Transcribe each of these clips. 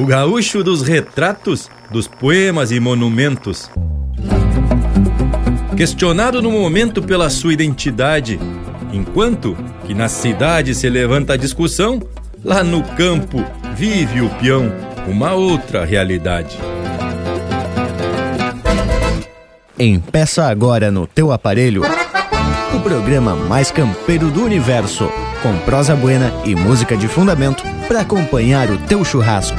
o gaúcho dos retratos, dos poemas e monumentos. Questionado no momento pela sua identidade, enquanto que na cidade se levanta a discussão, lá no campo vive o peão uma outra realidade. Empeça agora no teu aparelho o programa mais campeiro do universo, com prosa buena e música de fundamento para acompanhar o teu churrasco.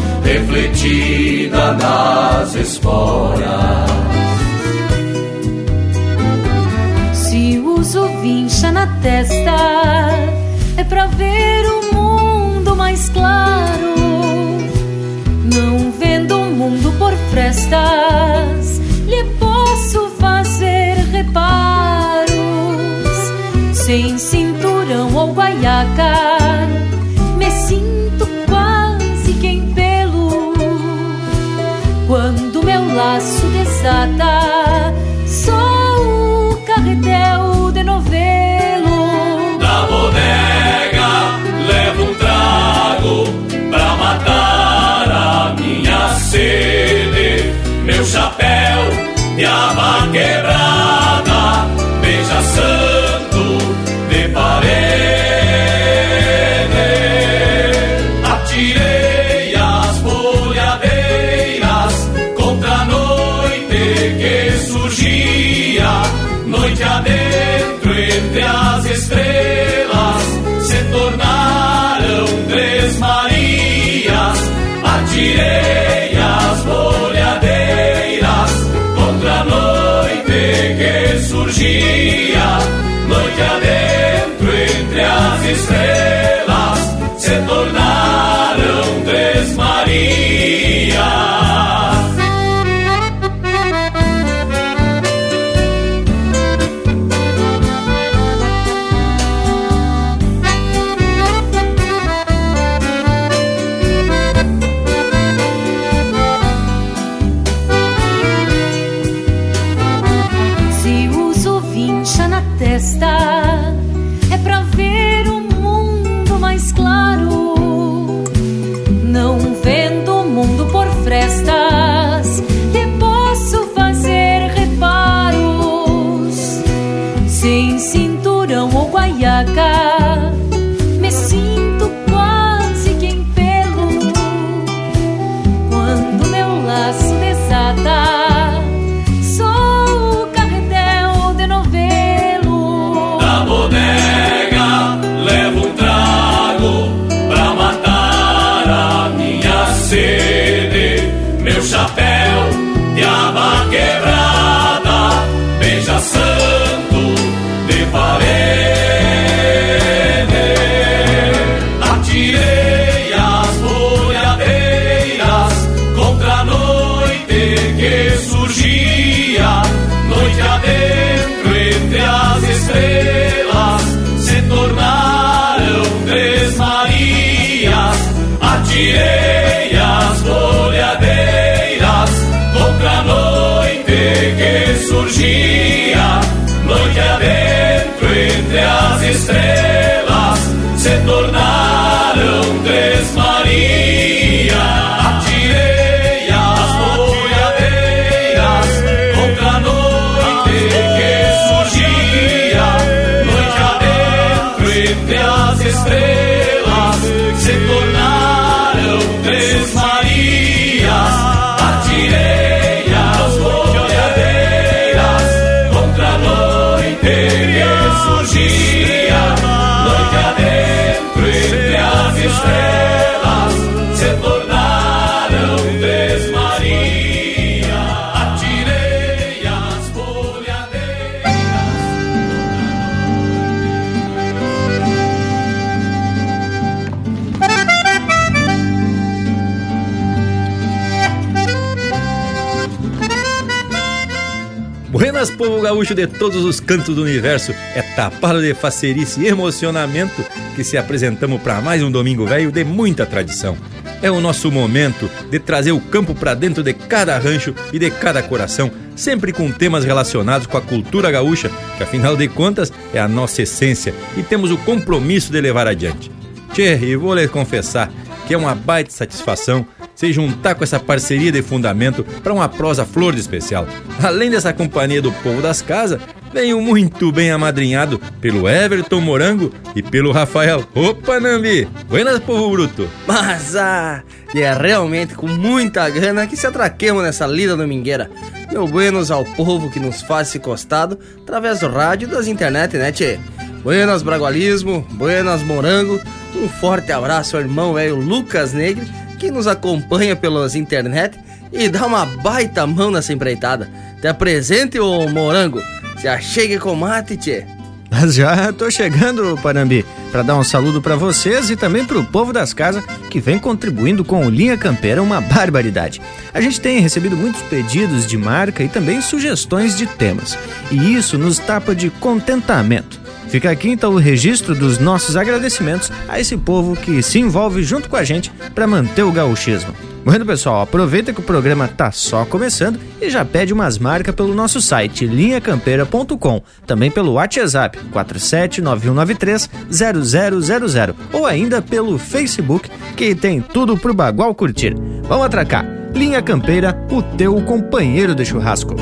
refletida nas esporas. Se uso vincha na testa, é pra ver o mundo mais claro. Não vendo o mundo por frestas, lhe posso fazer reparos. Sem cinturão ou guaiaca, desata, o carretel de novelo. Da bodega levo um trago pra matar a minha sede. Meu chapéu de aba quebrada, beija santo Lucia, mă dentro entre as estrelas tirei as bolhadeiras contra a noite que surgia, noite adentro entre as estrelas Buenas, povo gaúcho de todos os cantos do universo. É tapado de facerice e emocionamento que se apresentamos para mais um Domingo Velho de muita tradição. É o nosso momento de trazer o campo para dentro de cada rancho e de cada coração, sempre com temas relacionados com a cultura gaúcha, que afinal de contas é a nossa essência e temos o compromisso de levar adiante. Tchê, e vou lhe confessar que é uma baita satisfação se juntar com essa parceria de fundamento para uma prosa flor de especial. Além dessa companhia do povo das casas, venho muito bem amadrinhado pelo Everton Morango e pelo Rafael. Opa, Nambi! Buenas, povo bruto! Mas, ah, é realmente com muita gana que se atraquemos nessa lida domingueira. Meu buenos ao povo que nos faz esse costado através do rádio e das internet, né, tchê? Buenas Bragualismo, buenas Morango, um forte abraço ao irmão velho Lucas Negre que nos acompanha pelas internet e dá uma baita mão nessa empreitada. Te apresente, o Morango. Se achegue com mate, tchê. Mas já tô chegando, Parambi, para dar um saludo para vocês e também para o povo das casas que vem contribuindo com o Linha Campeira uma barbaridade. A gente tem recebido muitos pedidos de marca e também sugestões de temas, e isso nos tapa de contentamento. Fica aqui então o registro dos nossos agradecimentos a esse povo que se envolve junto com a gente para manter o gauchismo. Bueno, pessoal, aproveita que o programa tá só começando e já pede umas marcas pelo nosso site linhacampeira.com, também pelo WhatsApp 47991930000 ou ainda pelo Facebook, que tem tudo pro bagual curtir. Vamos atracar. Linha Campeira, o teu companheiro de churrasco.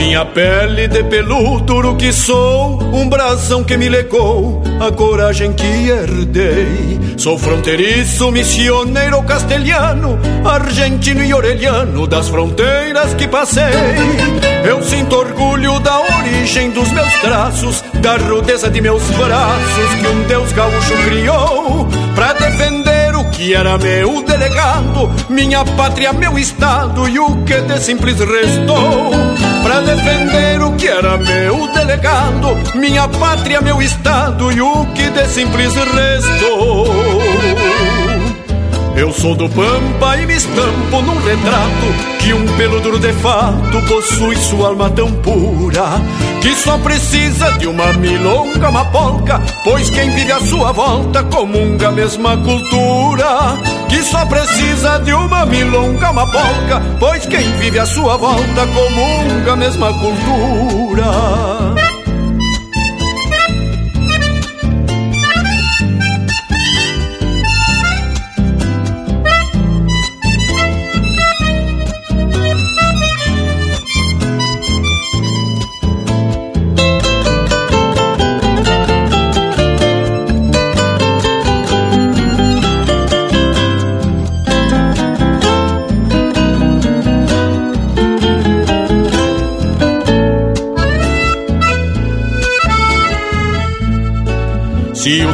Minha pele de peludo que sou, um brasão que me legou, a coragem que herdei. Sou fronteiriço, missioneiro castelhano, argentino e orelhano das fronteiras que passei. Eu sinto orgulho da origem dos meus traços, da rudeza de meus braços que um Deus gaúcho criou para defender que era meu delegado, minha pátria, meu estado e o que de simples restou para defender o que era meu delegado, minha pátria, meu estado e o que de simples restou. Eu sou do Pampa e me estampo num retrato que um pelo duro de fato possui sua alma tão pura que só precisa de uma milonga, uma polca, pois quem vive à sua volta comunga a mesma cultura. Que só precisa de uma milonga, uma polca, pois quem vive à sua volta comunga a mesma cultura.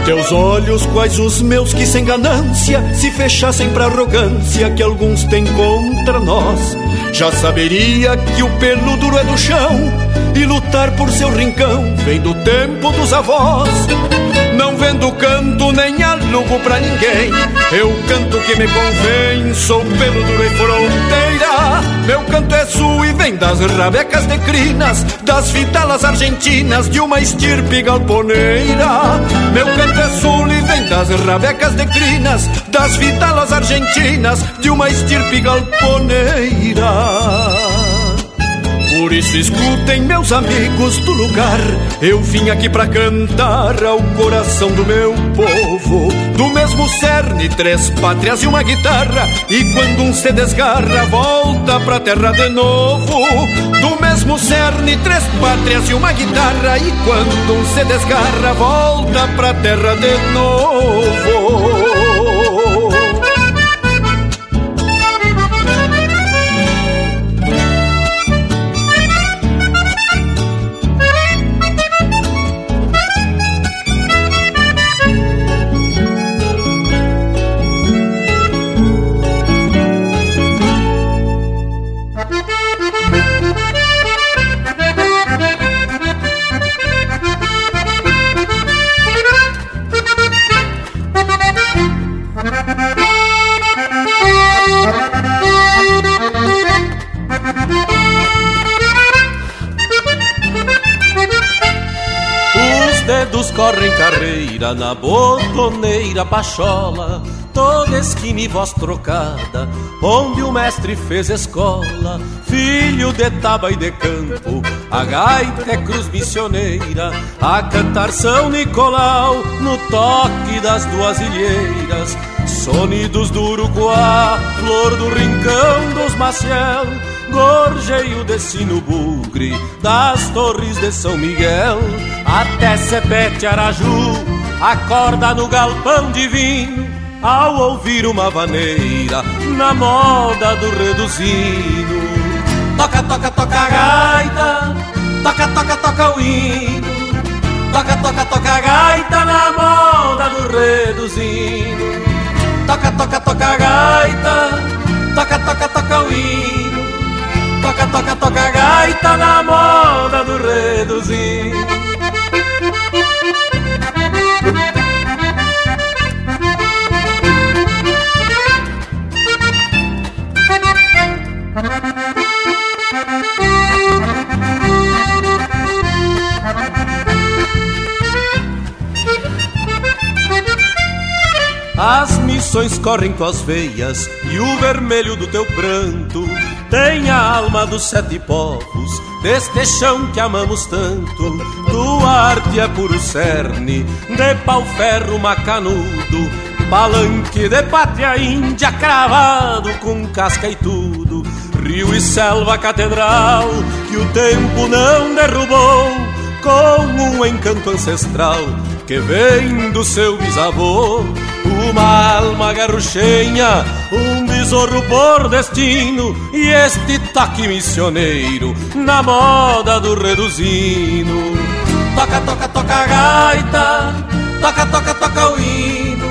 Teus olhos, quais os meus que sem ganância se fechassem pra arrogância que alguns têm contra nós, já saberia que o pelo duro é do chão e lutar por seu rincão vem do tempo dos avós. Não vendo canto nem alugo pra ninguém, eu canto que me convém, sou pelo duro e fronteira. Meu canto é sul e vem das rabecas de crinas, das vitalas argentinas de uma estirpe galponeira. Meu canto é sul e vem das rabecas de crinas, das vitalas argentinas de uma estirpe galponeira. Por isso escutem, meus amigos do lugar. Eu vim aqui pra cantar ao coração do meu povo. Do mesmo cerne, três pátrias e uma guitarra. E quando um se desgarra, volta pra terra de novo. Do mesmo cerne, três pátrias e uma guitarra. E quando um se desgarra, volta pra terra de novo. Voz trocada, onde o mestre fez escola, filho de taba e de campo, a gaita é cruz missioneira, a cantar São Nicolau, no toque das duas ilheiras, sonidos do Uruguá, flor do rincão dos Maciel, gorjeio de sino bugre, das torres de São Miguel, até Sepete Araju, acorda no galpão divino, ao ouvir uma vaneira, na moda do reduzino. Toca, toca, toca a gaita, toca, toca, toca o hino, toca, toca, toca a gaita, na moda do reduzino. Toca, toca, toca a gaita, toca, toca, toca o hino, toca, toca, toca a gaita, na moda do reduzino. As missões correm tuas veias e o vermelho do teu pranto tem a alma dos sete povos deste chão que amamos tanto. Tua arte é puro cerne de pau-ferro macanudo, palanque de pátria índia cravado com casca e tudo. Rio e selva catedral que o tempo não derrubou com um encanto ancestral que vem do seu bisavô. Uma alma garruchenha, um besouro por destino e este toque missioneiro na moda do reduzino. Toca, toca, toca gaita, toca, toca, toca o hino.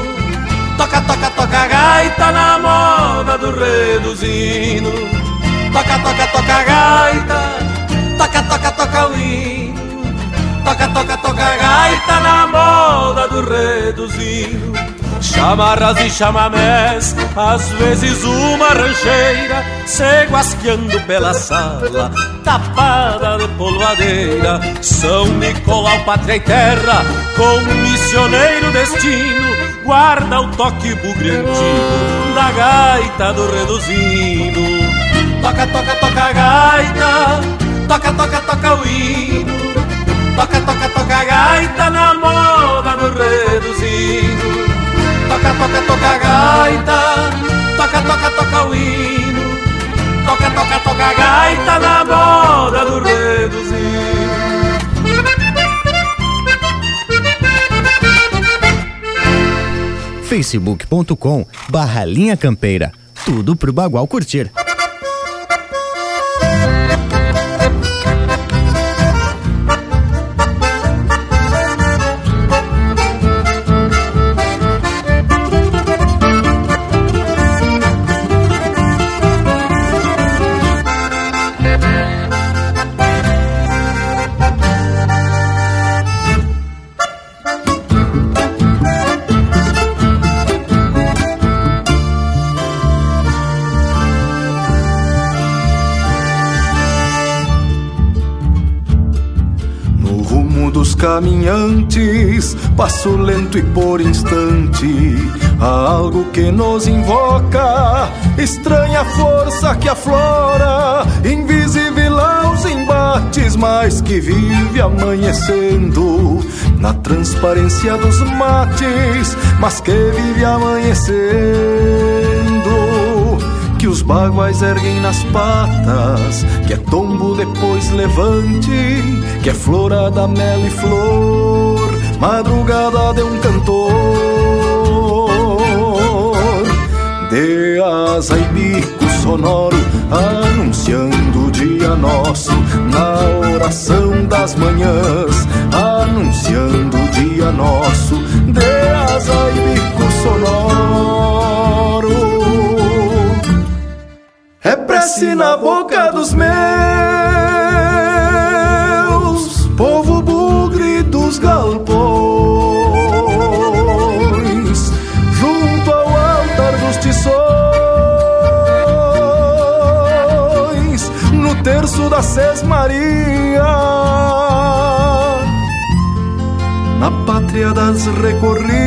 Toca, toca, toca gaita na moda do reduzino. Toca, toca, toca gaita, toca, toca, toca o hino. Toca, toca, toca gaita na moda do reduzino Chamarras e chamamés, às vezes uma rancheira Se guasqueando pela sala, tapada de polvadeira São Nicolau, pátria e terra, com missioneiro destino Guarda o toque bugre antigo da gaita do reduzino Toca, toca, toca a gaita, toca, toca, toca o hino. Toca, toca, toca a gaita na moda do reduzino Toca, toca, toca a gaita Toca, toca, toca o hino Toca, toca, toca a gaita na moda do reduzino facebook.com barra linha campeira. Tudo pro Bagual curtir. Caminhantes, passo lento e por instante, há algo que nos invoca, estranha força que aflora, invisível aos embates, mas que vive amanhecendo na transparência dos mates, mas que vive amanhecendo que os baguais erguem nas patas, que é tombo depois levante, que é florada, mel e flor, madrugada de um cantor, de asa e bico sonoro, anunciando o dia nosso, na oração das manhãs, anunciando o dia nosso, de asa e bico sonoro. É prece na boca dos meus, povo bugre dos galpões, junto ao altar dos tições, no terço da Sesmaria. na pátria das recorridas,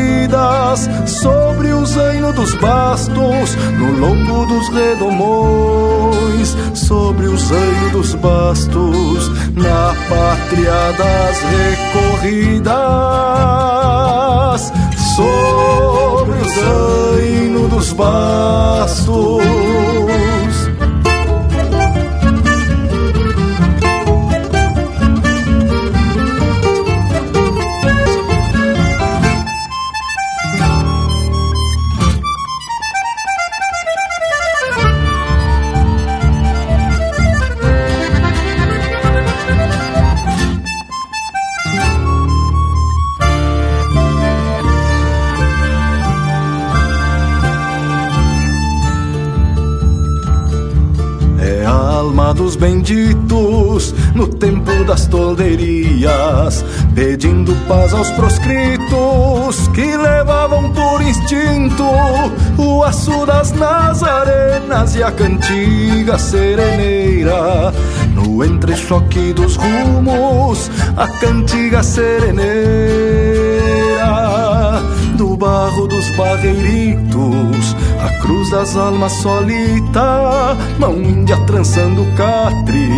sobre o zaino dos bastos, no lombo dos redomões, sobre o zaino dos bastos, na pátria das recorridas, sobre o zaino dos bastos. Aos proscritos que levavam por instinto o aço das nazarenas e a cantiga sereneira. No entrechoque dos rumos, a cantiga sereneira do barro dos barreiritos a cruz das almas solita, mão índia trançando catre,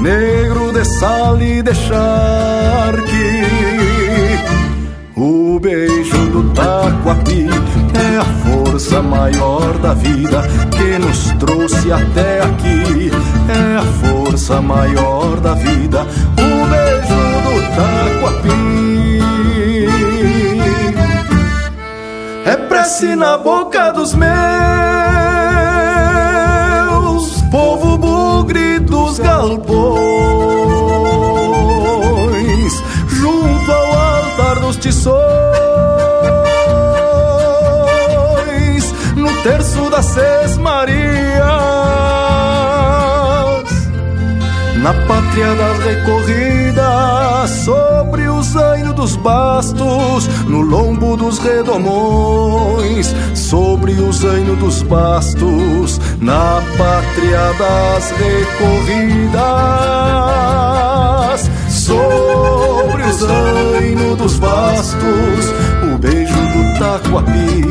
negro de sal e de charque. Do taquapi é a força maior da vida que nos trouxe até aqui. É a força maior da vida, o beijo do taquapi. é prece na boca dos meus, povo bugre dos galpões, junto ao altar dos tições, Seis Marias, na pátria das recorridas, sobre o zaino dos bastos, no lombo dos redomões, sobre o zaino dos bastos, na pátria das recorridas, sobre o zaino dos bastos, o beijo do taquapi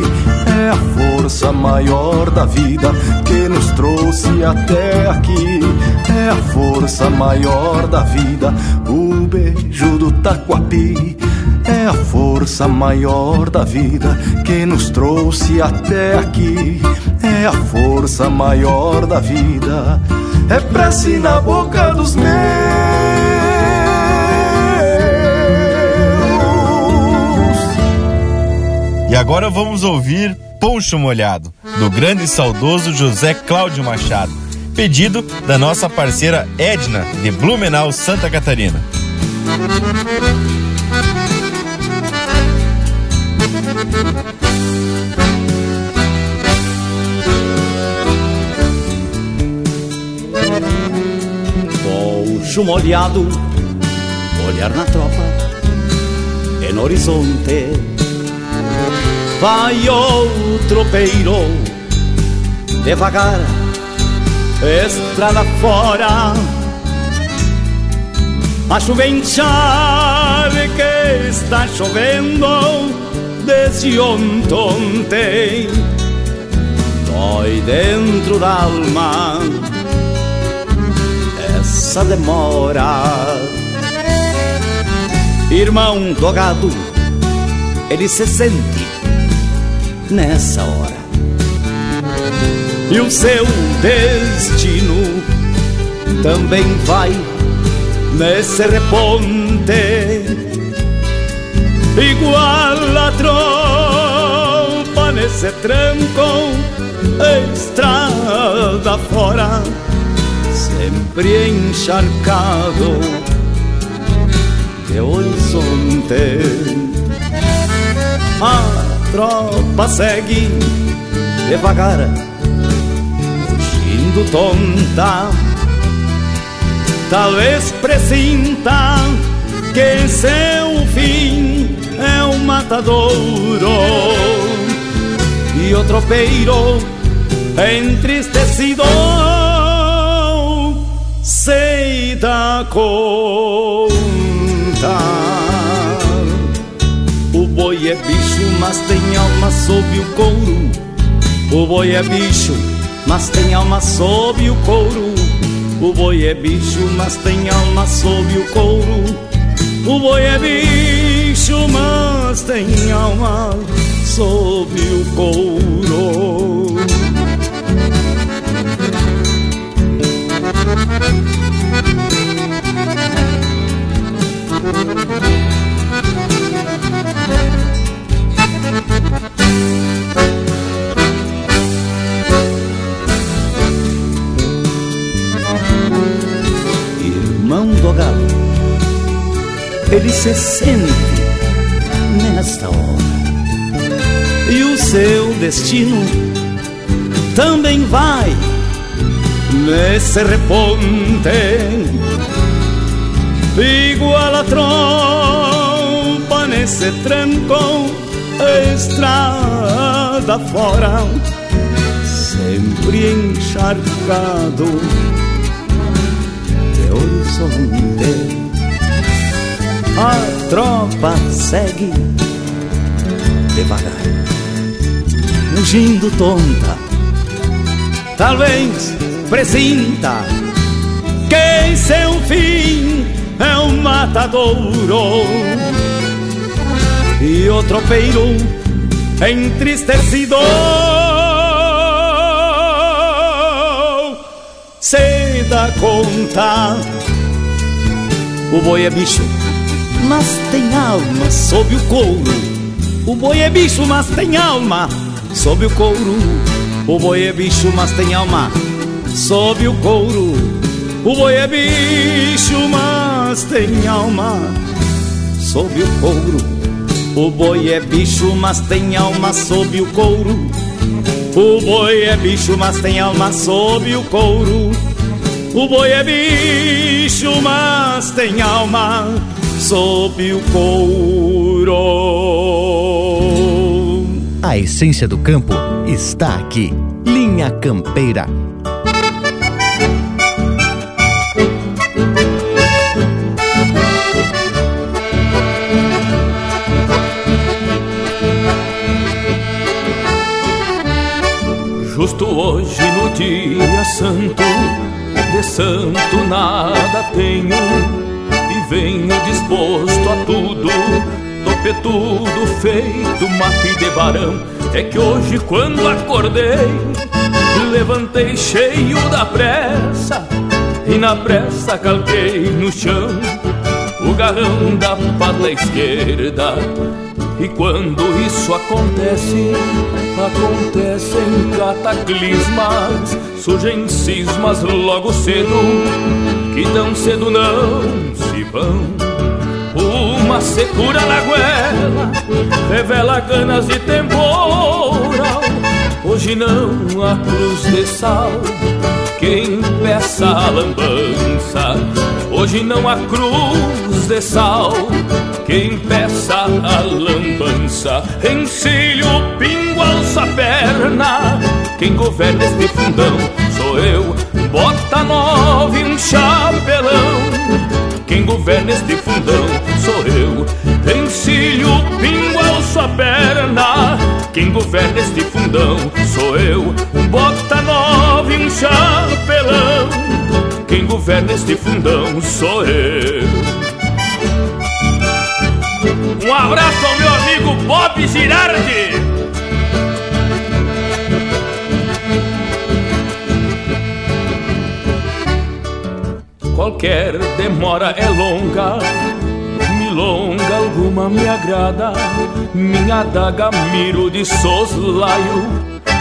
é a força maior da vida que nos trouxe até aqui. É a força maior da vida, o beijo do taquapi. É a força maior da vida que nos trouxe até aqui. É a força maior da vida. É prece na boca dos meus. E agora vamos ouvir Poncho Molhado, do grande e saudoso José Cláudio Machado, pedido da nossa parceira Edna, de Blumenau, Santa Catarina. Poncho molhado, olhar na tropa, é no horizonte vai o tropeiro devagar, estrada fora. A chuva enxave que está chovendo desde ontem dói dentro da alma essa demora. Irmão do gado, ele se sente nessa hora. E o seu destino também vai nesse reponte, igual a trompa nesse tranco, estrada fora, sempre encharcado de horizonte. Ah, tropa segue devagar, fugindo tonta. Talvez presinta que seu fim é um matadouro e o tropeiro entristecido sei da conta. Mas tem alma sob o couro. O boi é bicho, mas tem alma sob o couro. O boi é bicho, mas tem alma sob o couro. O boi é bicho, mas tem alma sob o couro. Ele se sente nesta hora. E o seu destino também vai nesse reponte. Igual a trompa nesse trancão estrada fora sempre encharcado de horizonte a tropa segue devagar fugindo tonta. Talvez presinta que seu fim é um matadouro. E o tropeiro entristecido se dá conta. O boi é bicho mas tem alma sob o couro o boi é bicho mas tem alma sob o couro o boi é bicho mas tem alma sob o couro o boi é bicho, mas tem alma sob o couro. O boi é bicho, mas tem alma sob o couro. O boi é bicho, mas tem alma sob o couro. O boi é bicho, mas tem alma sob o couro. A essência do campo está aqui. Linha Campeira Justo hoje no dia santo, de santo nada tenho venho disposto a tudo, topetudo feito mate de barão. É que hoje quando acordei, levantei cheio da pressa e na pressa calquei no chão o garrão da pata esquerda e quando isso acontece, acontecem cataclismas, surgem cismas logo cedo, que tão cedo não Uma secura na goela, revela ganas de temporal. Hoje não há cruz de sal, quem peça a lambança. Hoje não há cruz de sal, quem peça a lambança, encilho, pingo, alça a perna. Quem governa este fundão sou eu, bota nove um chapelão. Quem governa este fundão sou eu, encilho, pingo, alça a perna. Quem governa este fundão sou eu, bota nove um chapelão. Quem governa este fundão sou eu. Um abraço ao meu amigo Bob Girardi. Qualquer demora é longa, milonga alguma me agrada. Minha daga miro de soslaio,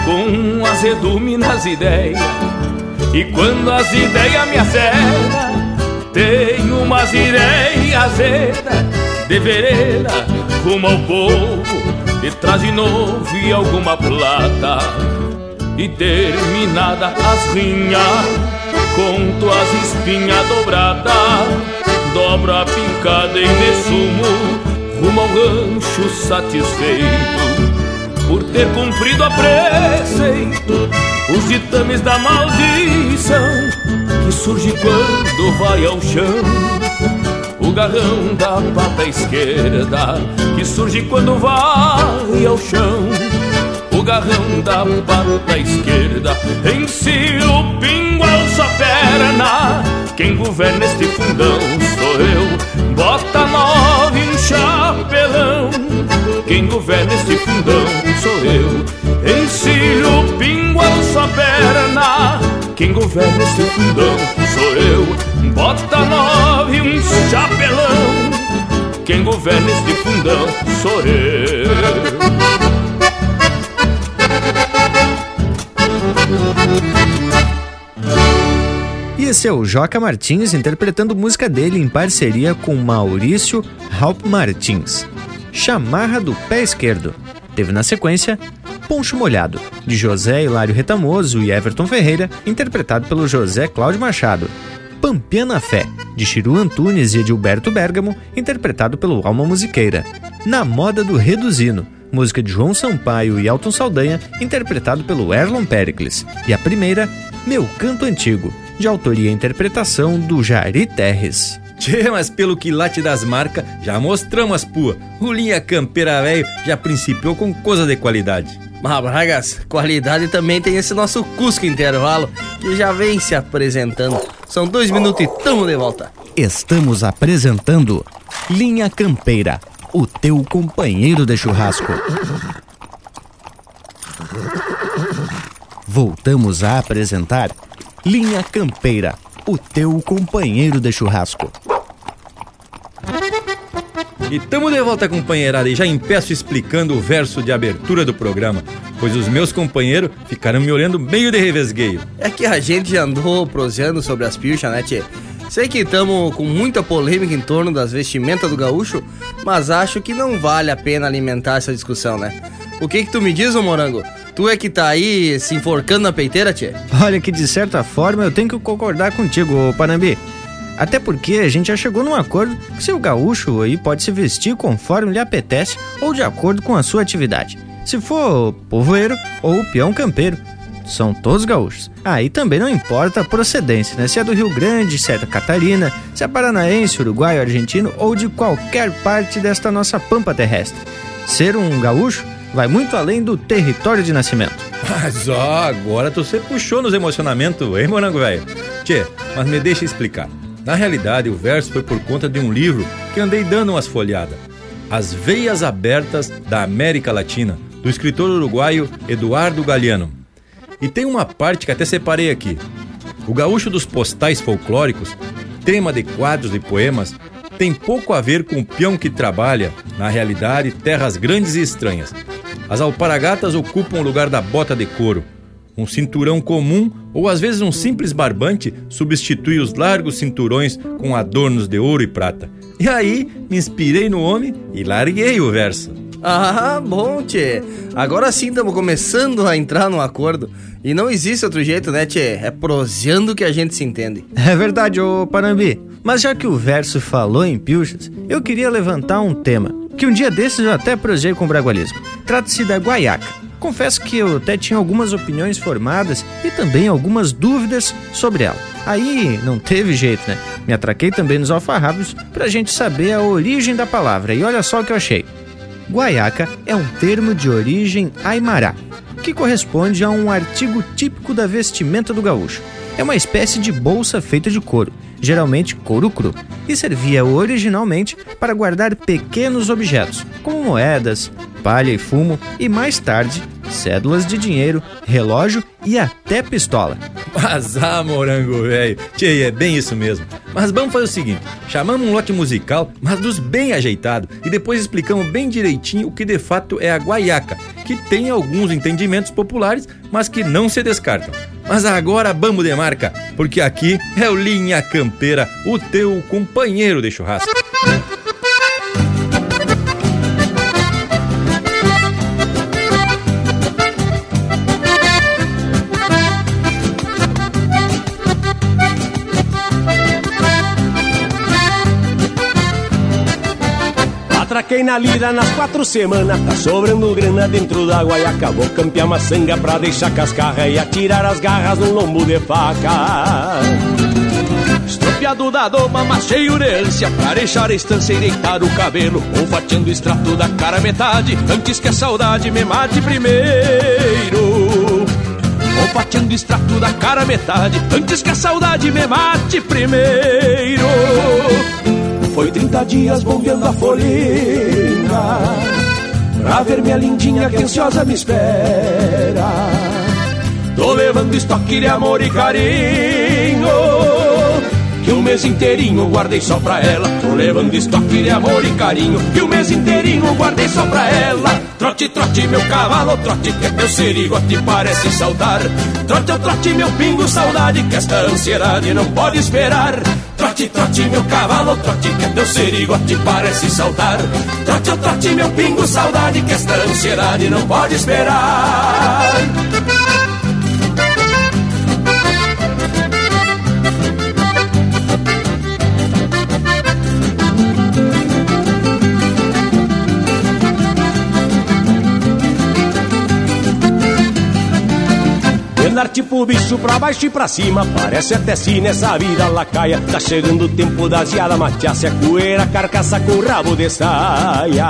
com azedume nas ideias. E quando as ideias me acertam, tenho umas ideias azedas de vereda rumo ao povo, de de novo e alguma plata. E terminada as rinhas, conto as espinhas dobradas, dobro a picada e me sumo rumo ao rancho satisfeito. Por ter cumprido a preceito os ditames da maldição que surge quando vai ao chão o o garrão da pata esquerda que surge quando vai ao chão. Garrão da pata esquerda encilha o pingo alça perna. Quem governa este fundão sou eu, bota nove um chapelão. Quem governa este fundão sou eu, encilho o pingo alça perna. Quem governa este fundão sou eu, bota nove um chapelão. Quem governa este fundão sou eu. E esse é o Joca Martins interpretando música dele em parceria com Maurício Halp Martins. Chamarra do Pé Esquerdo. Teve na sequência Poncho Molhado, de José Hilário Retamoso e Everton Ferreira, interpretado pelo José Cláudio Machado. Pampiana Fé, de Chiru Antunes e Edilberto Bergamo, interpretado pelo Alma Musiqueira. Na Moda do Reduzino, música de João Sampaio e Alton Saldanha, interpretado pelo Erlon Pericles. E a primeira, Meu Canto Antigo, de autoria e interpretação do Jari Terres. Tchê, mas pelo que late das marcas, já mostramos as pua. O Linha Campeira Velho já principiou com coisa de qualidade. Mas, Bragas, qualidade também tem esse nosso Cusco Intervalo, que já vem se apresentando. São dois minutos e tamo de volta. Estamos apresentando Linha Campeira, o teu companheiro de churrasco. Voltamos a apresentar Linha Campeira, o teu companheiro de churrasco. E tamo de volta, companheirada, e já empeço explicando o verso de abertura do programa, pois os meus companheiros ficaram me olhando meio de revesgueio. É que a gente já andou proseando sobre as pilchas, né, tchê? Sei que estamos com muita polêmica em torno das vestimentas do gaúcho, mas acho que não vale a pena alimentar essa discussão, né? O que que tu me diz, ô morango? Tu é que tá aí se enforcando na peiteira, tchê? Olha que de certa forma eu tenho que concordar contigo, Panambi. Até porque a gente já chegou num acordo que seu gaúcho aí pode se vestir conforme lhe apetece ou de acordo com a sua atividade. Se for povoeiro ou peão campeiro, são todos gaúchos. Aí também não importa a procedência, né? Se é do Rio Grande, se é da Catarina, se é paranaense, uruguaio, argentino ou de qualquer parte desta nossa pampa terrestre. Ser um gaúcho vai muito além do território de nascimento. Mas ó, agora tu se puxou nos emocionamentos, hein, morango velho? Tchê, mas me deixa explicar. Na realidade, o verso foi por conta de um livro que andei dando umas folhadas. As Veias Abertas da América Latina, do escritor uruguaio Eduardo Galeano. E tem uma parte que até separei aqui. O gaúcho dos postais folclóricos, tema de quadros e poemas, tem pouco a ver com o peão que trabalha, na realidade, terras grandes e estranhas. As alparagatas ocupam o lugar da bota de couro. Um cinturão comum ou às vezes um simples barbante substitui os largos cinturões com adornos de ouro e prata. E aí me inspirei no homem e larguei o verso. Ah, bom, tchê. Agora sim estamos começando a entrar num acordo. E não existe outro jeito, né, tchê? É proseando que a gente se entende. É verdade, ô Panambi. Mas já que o verso falou em pilchas, eu queria levantar um tema que um dia desses eu até prosei com o bragualismo. Trata-se da guaiaca. Confesso que eu até tinha algumas opiniões formadas e também algumas dúvidas sobre ela. Aí não teve jeito, né? Me atraquei também nos alfarrábios pra gente saber a origem da palavra. E olha só o que eu achei. Guaiaca é um termo de origem aimará, que corresponde a um artigo típico da vestimenta do gaúcho. É uma espécie de bolsa feita de couro, geralmente couro cru, e servia originalmente para guardar pequenos objetos, como moedas, palha e fumo, e mais tarde, cédulas de dinheiro, relógio e até pistola. Mas ah, morango velho, tchê, é bem isso mesmo. Mas vamos fazer o seguinte: chamamos um lote musical, mas dos bem ajeitado, e depois explicamos bem direitinho o que de fato é a guaiaca, que tem alguns entendimentos populares, mas que não se descartam. Mas agora vamos de marca, porque aqui é o Linha Campeira, o teu companheiro de churrasco. Atraquei na lira nas quatro semanas, tá sobrando grana dentro da guaiaca. Vou campear maçanga pra deixar cascarra e atirar as garras num lombo de faca. Estropiado da doma, mas cheio de ânsia Pra deixar a estância e deitar o cabelo Ou fatiando o extrato da cara metade Antes que a saudade me mate primeiro Ou fatiando o extrato da cara metade Antes que a saudade me mate primeiro Foi 30 dias bombeando a folhinha. Pra ver minha lindinha que ansiosa me espera. Tô levando estoque de amor e carinho Que o mês inteirinho guardei só pra ela. Tô levando estoque de amor e carinho. Que o mês inteirinho guardei só pra ela. Trote, trote, meu cavalo, trote Que teu sirigote parece saudar. Trote, trote, meu pingo, saudade Que esta ansiedade não pode esperar. Trote, trote, meu cavalo, trote Que teu sirigote parece saudar. Trote, trote, meu pingo, saudade Que esta ansiedade não pode esperar Andar tipo bicho pra baixo e pra cima. Parece até se nessa vida lacaia. Tá chegando o tempo da geada Mateasse a coeira, carcaça com rabo de saia.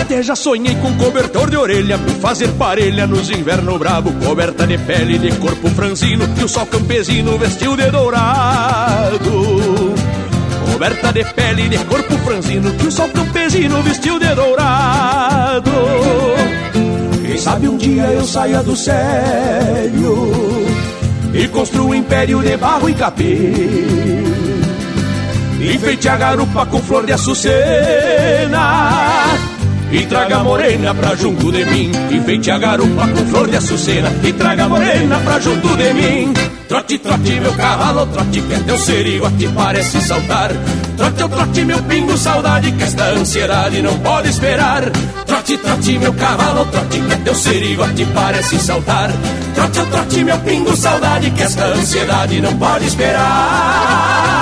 Até já sonhei com cobertor de orelha fazer parelha nos inverno brabo. Coberta de pele de corpo franzino Que o sol campesino vestiu de dourado. Coberta de pele de corpo franzino Que o sol campesino vestiu de dourado quem sabe um dia eu saia do sério E construa um império de barro e capim. Enfeite a garupa com flor de açucena E traga morena pra junto de mim. Enfeite a garupa com flor de açucena E traga morena pra junto de mim. Trote, trote, meu cavalo, trote, que é teu sirigote parece saltar. Trote, trote, meu pingo, saudade, que esta ansiedade não pode esperar. Trote, trote, meu cavalo, trote, que é teu sirigote parece saltar. Trote, trote, meu pingo, saudade, que esta ansiedade não pode esperar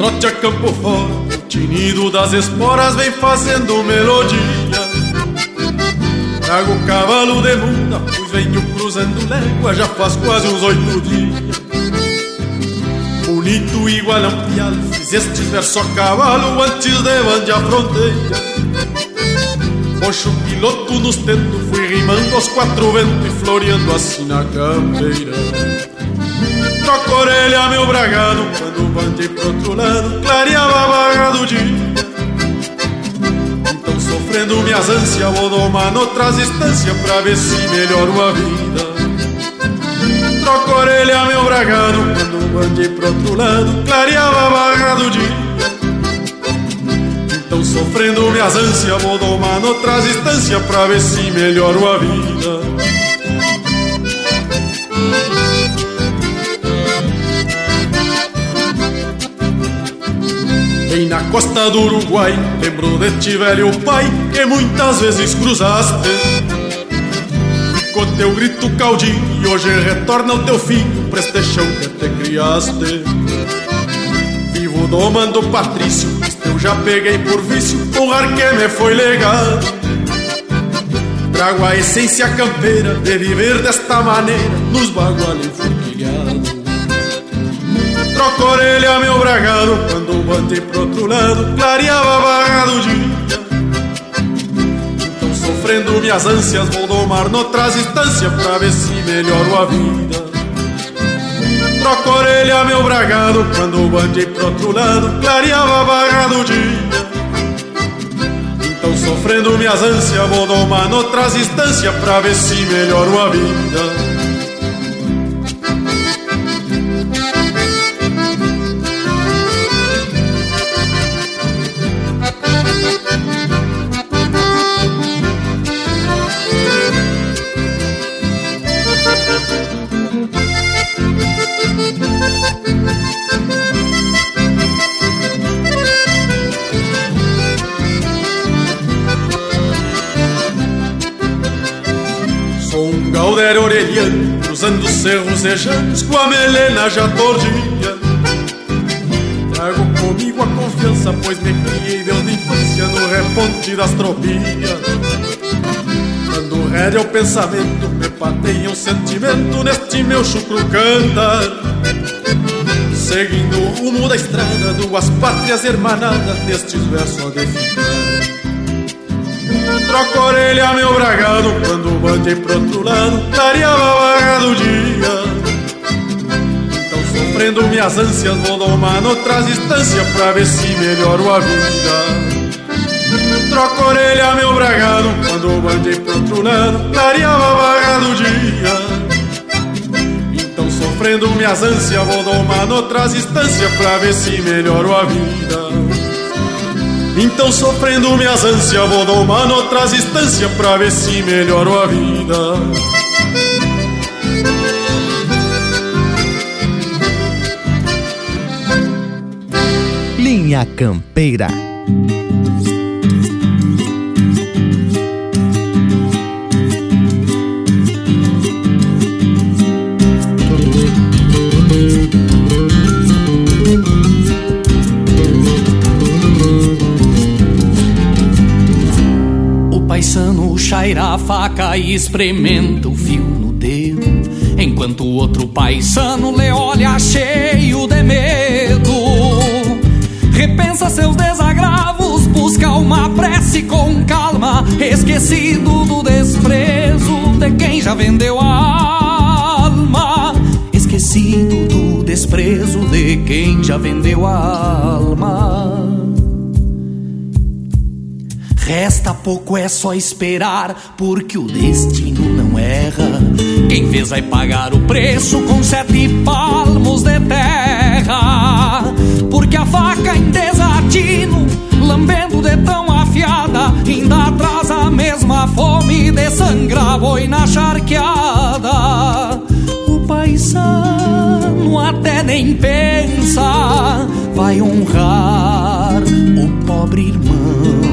Trote a campo fora O tinido das esporas vem fazendo melodia. Trago o cavalo de munda Pois venho cruzando légua Já faz quase uns oito dias. Bonito igual a um pial Fiz estes versos a cavalo Antes de bandear a fronteira. Poxo piloto nos tentos Fui rimando aos quatro ventos E floreando assim na campeira Troco a orelha, meu bragado. Quando bandei pro outro lado Clareava a vaga do dia. Então sofrendo minhas ânsias Vou domar noutras instâncias Pra ver se melhoro a vida. Troco a orelha, meu bragado. Quando bandei pro outro lado Clareava a vaga do dia. Então sofrendo minhas ânsias Vou domar noutras instâncias Pra ver se melhoro a vida na costa do Uruguai. Lembro de ti velho pai Que muitas vezes cruzaste. Ficou teu grito caudinho E hoje retorna o teu filho Pra este chão que te criaste. Vivo domando Patrício Isto eu já peguei por vício Um ar que me foi legado Trago a essência campeira De viver desta maneira Nos baguales enforquilhados Troco a orelha, meu bragado. Quando botei pro outro lado Clareava a do dia. Então sofrendo minhas ânsias Vou domar noutras instâncias Pra ver se melhoro a vida. Troco a orelha, meu bragado. Quando botei pro outro lado Clareava a do dia. Então sofrendo minhas ânsias Vou domar noutras instâncias Pra ver se melhoro a vida cruzando cerros rejantes com a melena já tordinha. Trago comigo a confiança, pois me criei desde a infância no reponte das tropinhas. Dando rédea ao pensamento, me pateia o sentimento neste meu chucro cantar. Seguindo o rumo da estrada, duas pátrias hermanadas nestes versos a definhar. Troco a orelha, meu bragado, quando bandei pro outro lado, clareava a do dia. Então, sofrendo minhas ânsias, vou domar noutras instâncias pra ver se melhoro a vida. Troco a orelha, meu bragado, quando bandei pro outro lado, clareava a do dia. Então, sofrendo minhas ânsias, vou domar noutras instâncias pra ver se melhoro a vida. Então sofrendo minhas ânsias Vou domar noutras instâncias Pra ver se melhoro a vida. Linha Campeira a faca e experimenta o fio no dedo, enquanto o outro paisano lhe olha cheio de medo. Repensa seus desagravos, busca uma prece com calma, esquecido do desprezo de quem já vendeu a alma. Esquecido do desprezo de quem já vendeu a alma. Pouco, é só esperar, porque o destino não erra. Quem fez vai pagar o preço com sete palmos de terra. Porque a faca em desatino, lambendo de tão afiada, ainda traz a mesma fome de sangrar boi na charqueada. O paisano até nem pensa, vai honrar o pobre irmão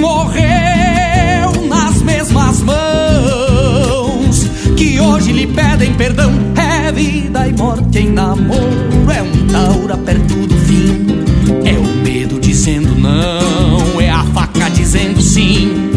morreu nas mesmas mãos, que hoje lhe pedem perdão. É vida e morte em namoro, é um taura perto do fim. É o medo dizendo não, é a faca dizendo sim.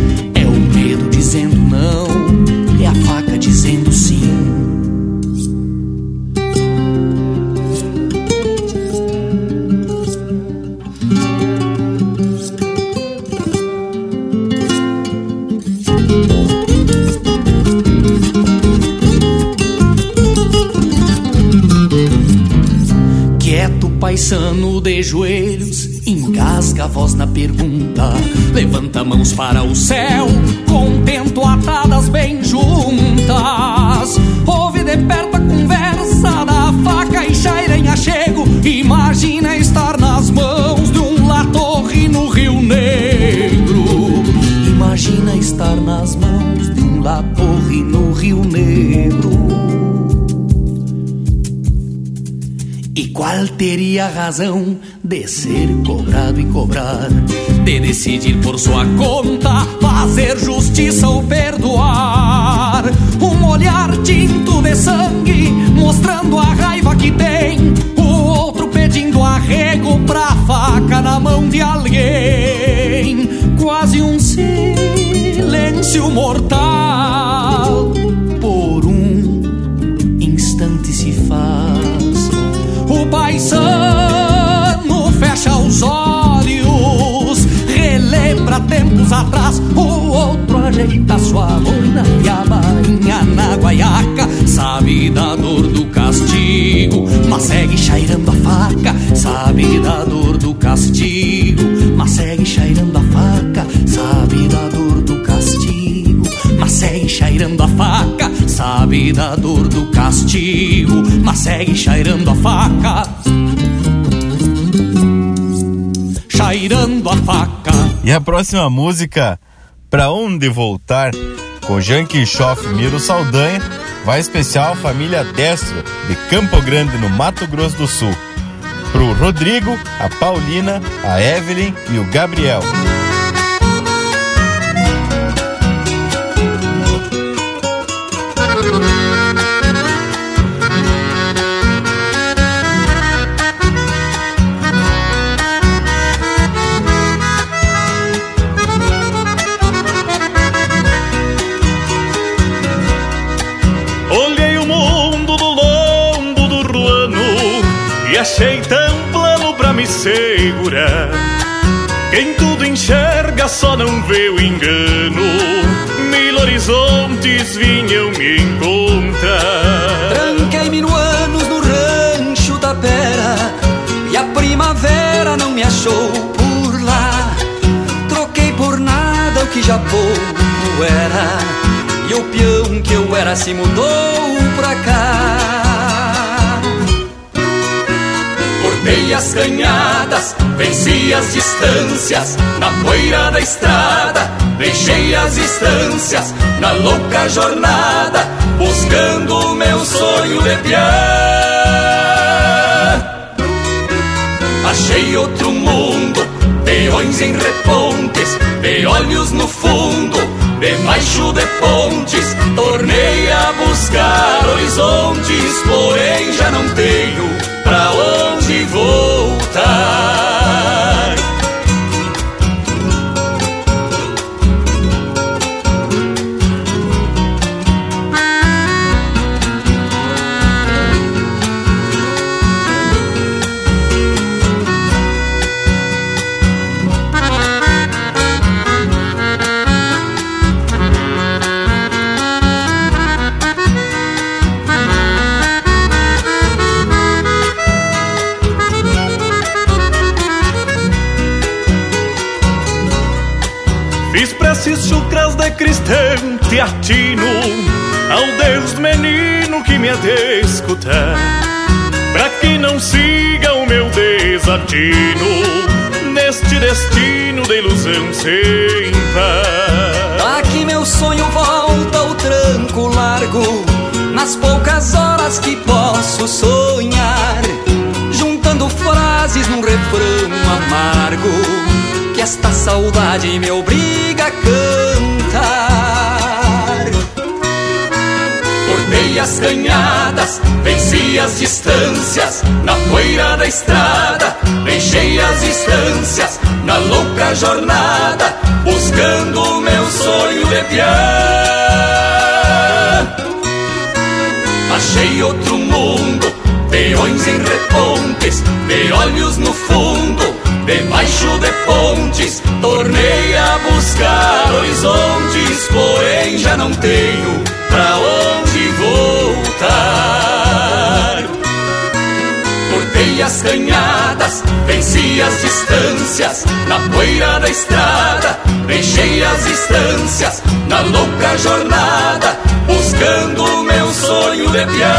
De joelhos, engasga a voz na pergunta, levanta mãos para o céu, contento atadas bem juntas. Ouve de perto a conversa da faca e chaira em achego, imagina estar nas mãos de um latorre no Rio Negro. Imagina estar nas mãos de um latorre no Rio Negro. Qual teria razão de ser cobrado e cobrar? De decidir por sua conta, fazer justiça ou perdoar? Um olhar tinto de sangue, mostrando a raiva que tem. O outro pedindo arrego pra faca na mão de alguém. Quase um silêncio mortal. Segue chairando a faca. Sabe da dor do castigo, mas segue chairando a faca. Sabe da dor do castigo, mas segue chairando a faca. Sabe da dor do castigo, mas segue chairando a faca. Chairando a faca. E a próxima música, Pra Onde Voltar, com Jean Quixoff Miro Saldanha, vai especial família Destro, de Campo Grande, no Mato Grosso do Sul. Pro Rodrigo, a Paulina, a Evelyn e o Gabriel. Achei tão plano pra me segurar. Quem tudo enxerga só não vê o engano. Mil horizontes vinham me encontrar. Tranquei mil anos no rancho da pera e a primavera não me achou por lá. Troquei por nada o que já pouco era e o peão que eu era se mudou pra cá. Cortei as canhadas, venci as distâncias Na poeira da estrada, deixei as estâncias Na louca jornada, buscando o meu sonho de piar Achei outro mundo, peões em repontes De olhos no fundo, debaixo de pontes Tornei a buscar horizontes, porém já não tenho pra onde voltar. Desatino Neste destino de ilusão sem Aqui meu sonho volta ao tranco largo Nas poucas horas que posso sonhar Juntando frases num refrão amargo que esta saudade me obriga a cantar. As canhadas, venci as distâncias, na poeira da estrada, deixei as distâncias, na louca jornada, buscando o meu sonho de piar. Achei outro mundo, peões em repontes, de olhos no fundo, Debaixo de pontes, tornei a buscar horizontes, porém já não tenho Cortei as canhadas, venci as distâncias, na poeira da estrada, deixei as distâncias, na louca jornada, buscando o meu sonho de piar.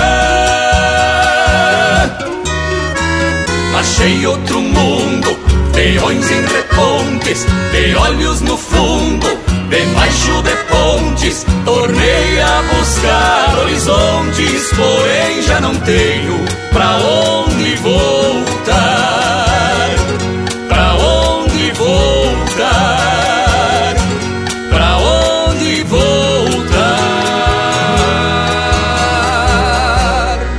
Achei outro mundo Peões em repontes, de olhos no fundo, debaixo de pontes, tornei a buscar horizontes, porém já não tenho pra onde voltar. Pra onde voltar? Pra onde voltar?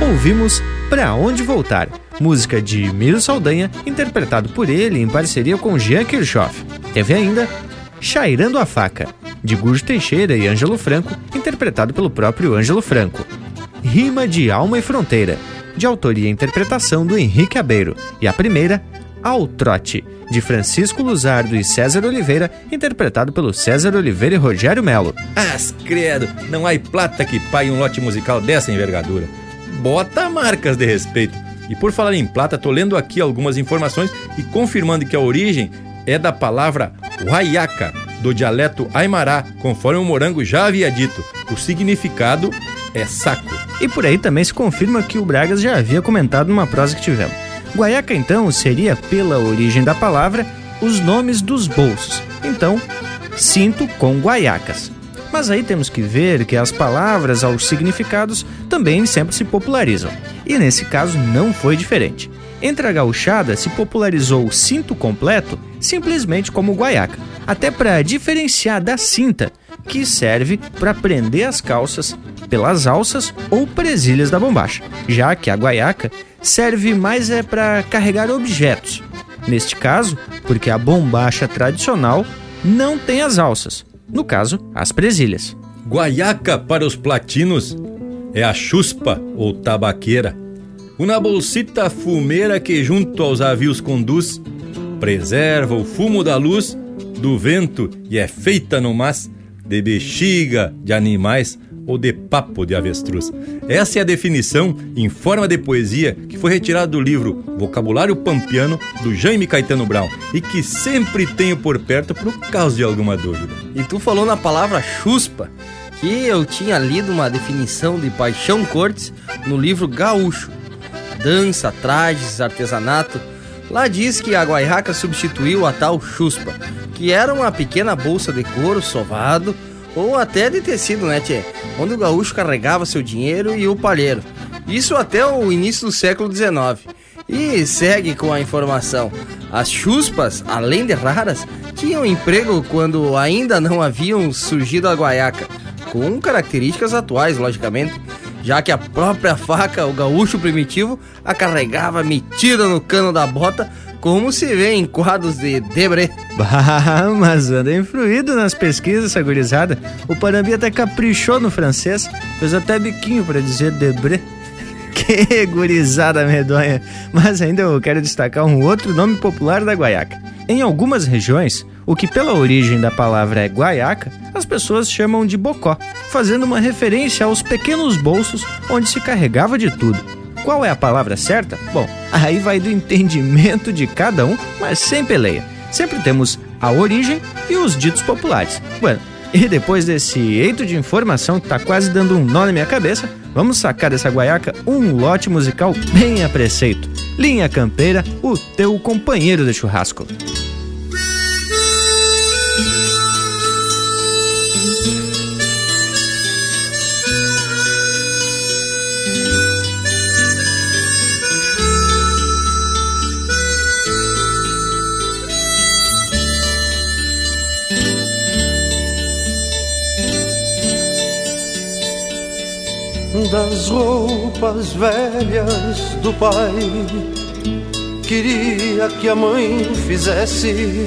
Ouvimos Pra Onde Voltar, música de Miro Saldanha, interpretado por ele em parceria com Jean Kirchhoff. Teve ainda Chairando a Faca, de Gurjo Teixeira e Ângelo Franco, interpretado pelo próprio Ângelo Franco. Rima de Alma e Fronteira, de autoria e interpretação do Henrique Abeiro. E a primeira, Ao Trote, de Francisco Luzardo e César Oliveira, interpretado pelo César Oliveira e Rogério Melo. As credo, não há plata que pague um lote musical dessa envergadura bota marcas de respeito. E por falar em plata, tô lendo aqui algumas informações e confirmando que a origem é da palavra huayaka, do dialeto aimará, conforme o morango já havia dito. O significado é saco. E por aí também se confirma que o Bragas já havia comentado numa prosa que tivemos. Guaiaca, então, seria, pela origem da palavra, os nomes dos bolsos. Então, cinto com guaiacas. Mas aí temos que ver que as palavras aos significados também sempre se popularizam. E nesse caso não foi diferente. Entre a gauchada se popularizou o cinto completo simplesmente como guaiaca, até para diferenciar da cinta, que serve para prender as calças pelas alças ou presilhas da bombacha, já que a guaiaca serve mais é para carregar objetos. Neste caso, porque a bombacha tradicional não tem as alças, no caso, as presilhas. Guaiaca para os platinos é a chuspa ou tabaqueira. Uma bolsita fumeira que junto aos avios conduz, preserva o fumo da luz, do vento e é feita no mas de bexiga de animais ou de papo de avestruz. Essa é a definição em forma de poesia que foi retirada do livro Vocabulário Pampiano do Jaime Caetano Brown e que sempre tenho por perto por causa de alguma dúvida. E tu falou na palavra chuspa, que eu tinha lido uma definição de Paixão Cortes no livro Gaúcho. Dança, trajes, artesanato. Lá diz que a guaiaca substituiu a tal chuspa, que era uma pequena bolsa de couro sovado ou até de tecido, né, tchê? Onde o gaúcho carregava seu dinheiro e o palheiro. Isso até o início do século XIX. E segue com a informação. As chuspas, além de raras, tinham emprego quando ainda não haviam surgido a guaiaca, com características atuais, logicamente, já que a própria faca, o gaúcho primitivo, a carregava metida no cano da bota como se vê em quadros de Debré. Bah, mas anda influído nas pesquisas, essa gurizada. O Parambi até caprichou no francês, fez até biquinho para dizer Debré. Que gurizada medonha! Mas ainda eu quero destacar um outro nome popular da guaiaca. Em algumas regiões, o que pela origem da palavra é guaiaca, as pessoas chamam de bocó, fazendo uma referência aos pequenos bolsos onde se carregava de tudo. Qual é a palavra certa? Bom, aí vai do entendimento de cada um, mas sem peleia. Sempre temos a origem e os ditos populares. Bueno, e depois desse eito de informação que tá quase dando um nó na minha cabeça, vamos sacar dessa guaiaca um lote musical bem a preceito. Linha Campeira, o teu companheiro de churrasco. Das roupas velhas do pai. Queria que a mãe fizesse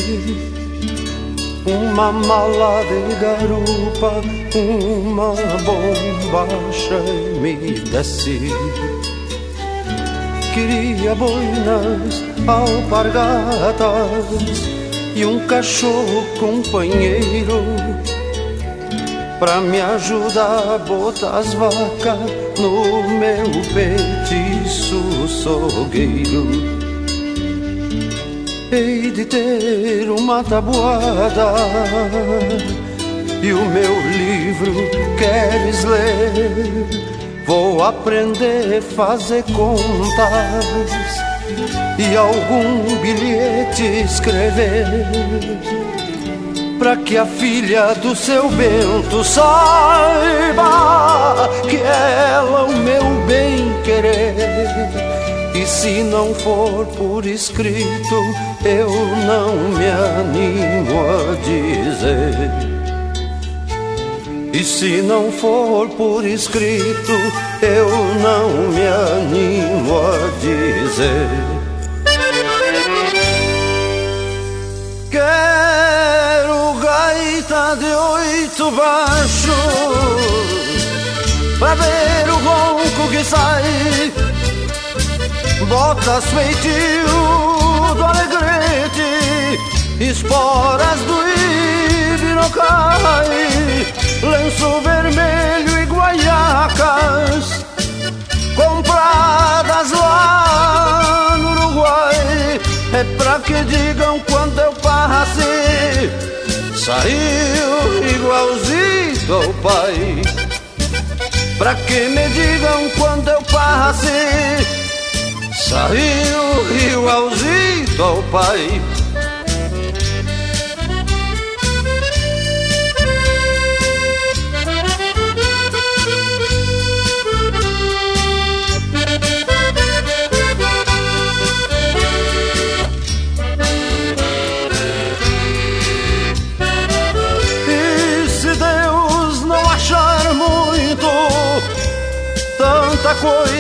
uma mala de garupa, uma bombacha e me desse. Queria boinas, alpargatas e um cachorro companheiro Pra me ajudar a botar as vacas no meu petiço sogueiro Hei de ter uma tabuada E o meu livro queres ler. Vou aprender a fazer contas E algum bilhete escrever para que a filha do seu Bento saiba que ela o meu bem querer. E se não for por escrito, eu não me animo a dizer. E se não for por escrito, eu não me animo a dizer. De oito baixos Pra ver o ronco que sai. Botas feitio do alegrete Esporas do ibirocai Lenço vermelho e guaiacas Compradas lá no Uruguai. É pra que digam quando eu passe Saiu igualzinho ao pai. Pra que me digam quando eu passei Saiu igualzinho ao pai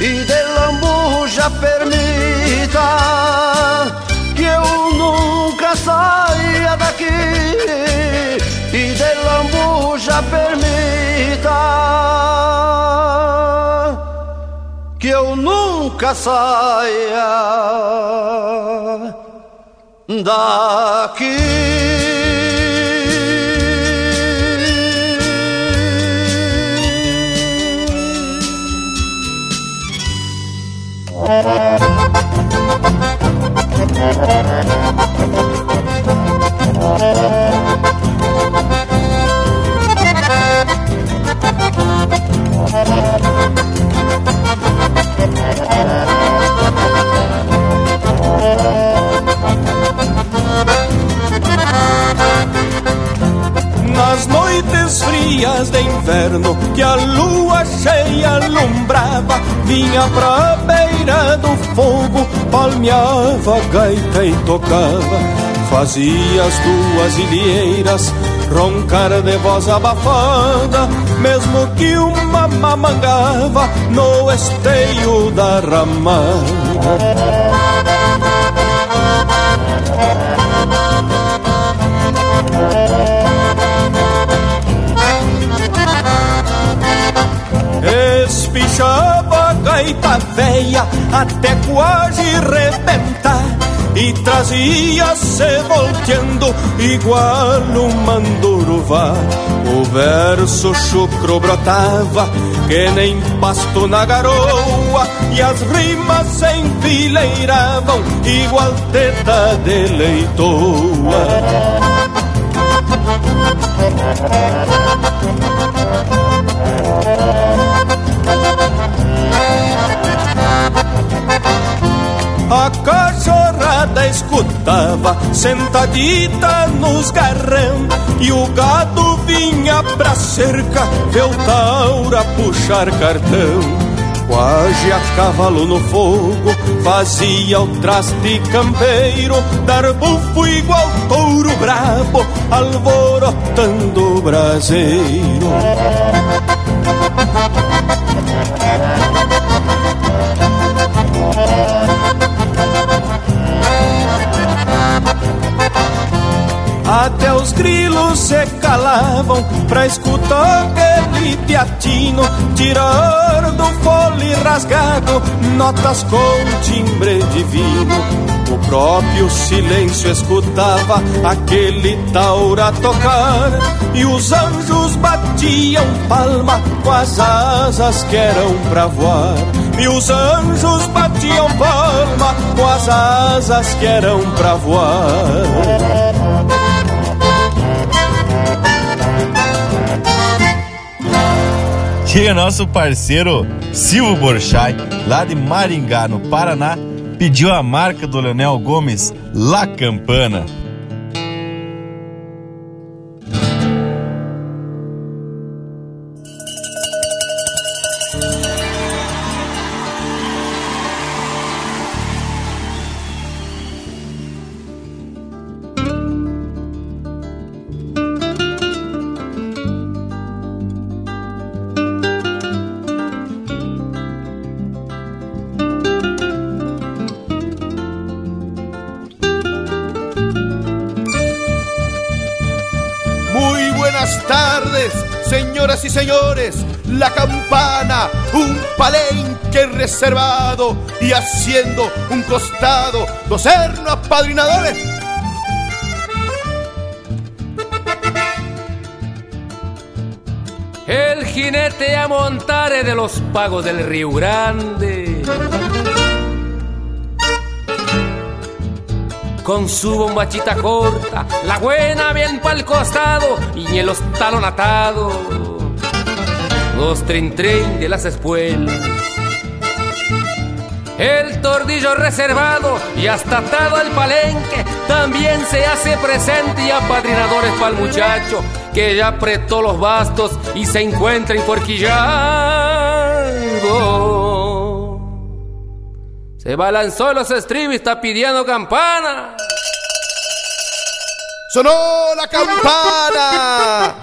e de lambuja permita que eu nunca saia daqui e de lambuja permita que eu nunca saia daqui. Nas noites frias de inverno que a lua cheia alumbrava, vinha pra beira do fogo, palmeava a gaita e tocava. Fazia as duas ilheiras roncar de voz abafada, mesmo que uma mamangava no esteio da Espichava a gaita até quase rebentar E trazia-se volteando igual um manduruvá O verso chucro brotava que nem pasto na garoa E as rimas se enfileiravam igual teta de leitoa A cachorrada escutava, sentadita nos garrão E o gado vinha pra cerca, ver o taura puxar cartão. Quase a cavalo no fogo, fazia o traste campeiro Dar bufo igual touro brabo, alvorotando o braseiro Até os grilos se calavam pra escutar aquele teatino Tirar do fole rasgado notas com timbre divino o próprio silêncio escutava aquele taura tocar. E os anjos batiam palma com as asas que eram pra voar. E os anjos batiam palma com as asas que eram pra voar E nosso parceiro Silvio Borchay, lá de Maringá, no Paraná, pediu a marca do Leonel Gomes, La Campana. Y haciendo un costado, dos hernos apadrinadores. El jinete a montare de los pagos del Río Grande. Con su bombachita corta, la buena bien pa'l costado y en los talón atado. Los trin trin de las espuelas. El tordillo reservado y hasta atado al palenque también se hace presente y apadrinadores para el muchacho que ya apretó los bastos y se encuentra enforquillado. Se balanzó los estribos y está pidiendo campana. ¡Sonó la campana!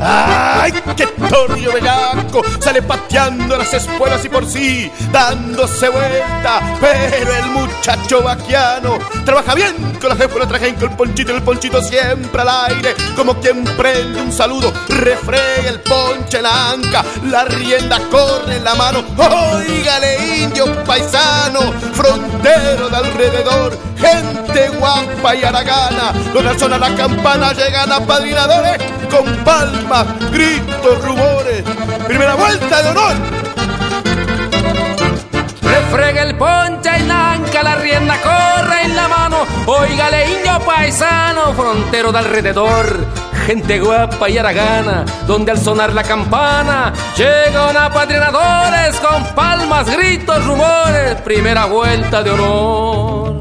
¡Ay, qué torrio bellaco! Sale pateando las espuelas y por sí, dándose vuelta. Pero el muchacho vaquiano trabaja bien con la jefa, traje con el ponchito, el ponchito siempre al aire. Como quien prende un saludo, refrega el ponche la anca, la rienda corre en la mano. Óigale, indio paisano, frontero de alrededor, gente guapa y aragana. Los zona la campana llegan a padrinadores con palmas, gritos, rumores. Primera vuelta de honor. Refrega el ponche y nanca, la rienda corre en la mano. Óigale, indio paisano, frontero de alrededor. Gente guapa y aragana, donde al sonar la campana llegan apadrinadores con palmas, gritos, rumores. Primera vuelta de honor.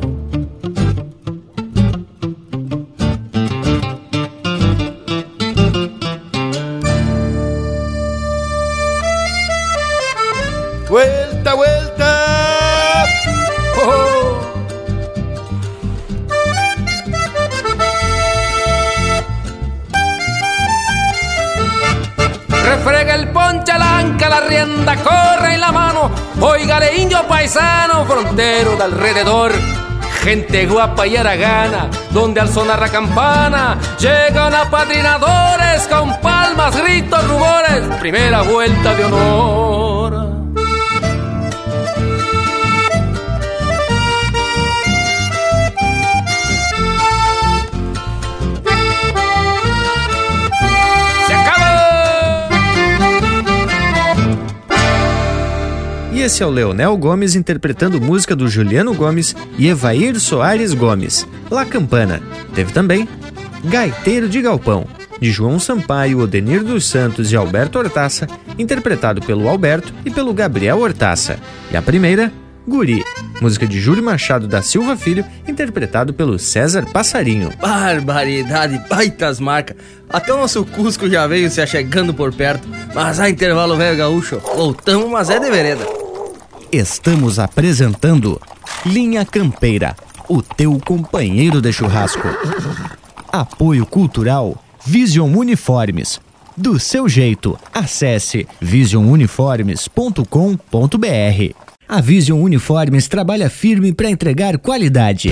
Rienda corre en la mano. Óigale, indio paisano, frontero de alrededor. Gente guapa y aragana, donde al sonar la campana llegan apadrinadores con palmas, gritos, rumores. Primera vuelta de honor. Esse é o Leonel Gomes interpretando música do Juliano Gomes e Evair Soares Gomes, La Campana. Teve também Gaiteiro de Galpão, de João Sampaio, Odenir dos Santos e Alberto Hortaça, interpretado pelo Alberto e pelo Gabriel Hortaça. E a primeira, Guri, música de Júlio Machado da Silva Filho, interpretado pelo César Passarinho. Barbaridade, baitas marcas. Até o nosso Cusco já veio se achegando por perto. Mas há intervalo velho gaúcho. Voltamos, mas é de vereda. Estamos apresentando Linha Campeira, o teu companheiro de churrasco. Apoio Cultural Vision Uniformes. Do seu jeito, acesse visionuniformes.com.br. A Vision Uniformes trabalha firme para entregar qualidade.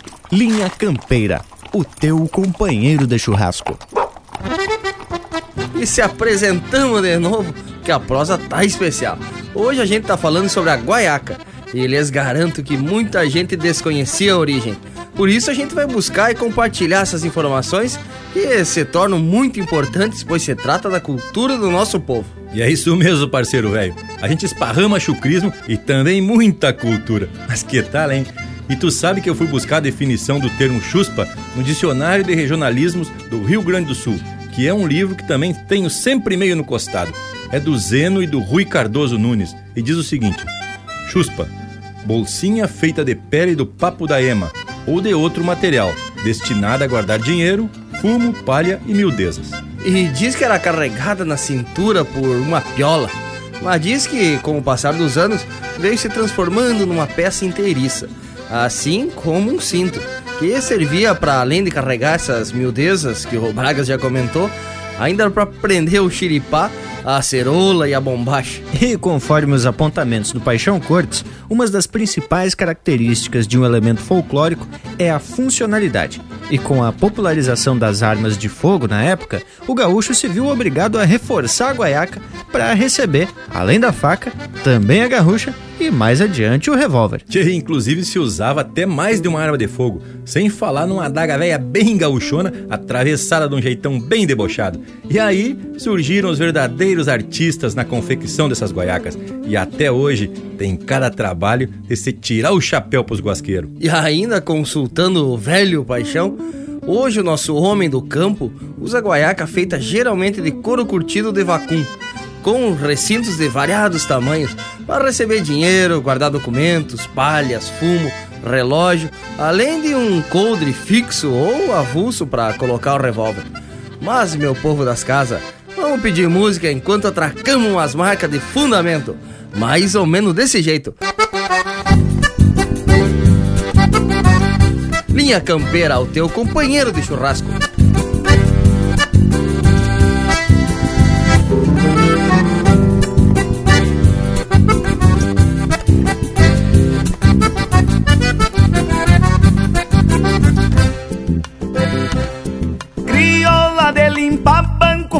Linha Campeira, o teu companheiro de churrasco. E se apresentamos de novo, que a prosa tá especial. Hoje a gente tá falando sobre a guaiaca. E lhes garanto que muita gente desconhecia a origem. Por isso a gente vai buscar e compartilhar essas informações que se tornam muito importantes, pois se trata da cultura do nosso povo. E é isso mesmo, parceiro velho. A gente esparrama chucrismo e também muita cultura. Mas que tal, hein? E tu sabe que eu fui buscar a definição do termo chuspa no Dicionário de Regionalismos do Rio Grande do Sul, que é um livro que também tenho sempre meio no costado. É do Zeno e do Rui Cardoso Nunes e diz o seguinte: Chuspa, bolsinha feita de pele do papo da ema ou de outro material, destinada a guardar dinheiro, fumo, palha e miudezas. E diz que era carregada na cintura por uma piola. Mas diz que, com o passar dos anos, veio se transformando numa peça inteiriça. Assim como um cinto, que servia para além de carregar essas miudezas que o Bragas já comentou, ainda para prender o xiripá, a acerola e a bombacha. E conforme os apontamentos do Paixão Cortes, uma das principais características de um elemento folclórico é a funcionalidade. E com a popularização das armas de fogo na época, o gaúcho se viu obrigado a reforçar a guaiaca para receber, além da faca, também a garrucha e mais adiante o revólver. Que inclusive se usava até mais de uma arma de fogo, sem falar numa adaga velha bem gauchona, atravessada de um jeitão bem debochado. E aí surgiram os verdadeiros artistas na confecção dessas guaiacas. E até hoje tem cada trabalho de se tirar o chapéu pros guasqueiros. E ainda consultando o velho paixão, hoje o nosso homem do campo usa guaiaca feita geralmente de couro curtido de vacum com recintos de variados tamanhos para receber dinheiro, guardar documentos, palhas, fumo, relógio, além de um coldre fixo ou avulso para colocar o revólver. Mas, meu povo das casas, vamos pedir música enquanto atracamos umas marcas de fundamento, mais ou menos desse jeito. Linha Campeira, o teu companheiro de churrasco.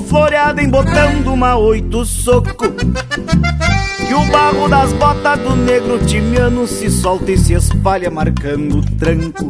floreada embotando uma oito soco Que o barro das botas do negro timiano se solta e se espalha marcando o tranco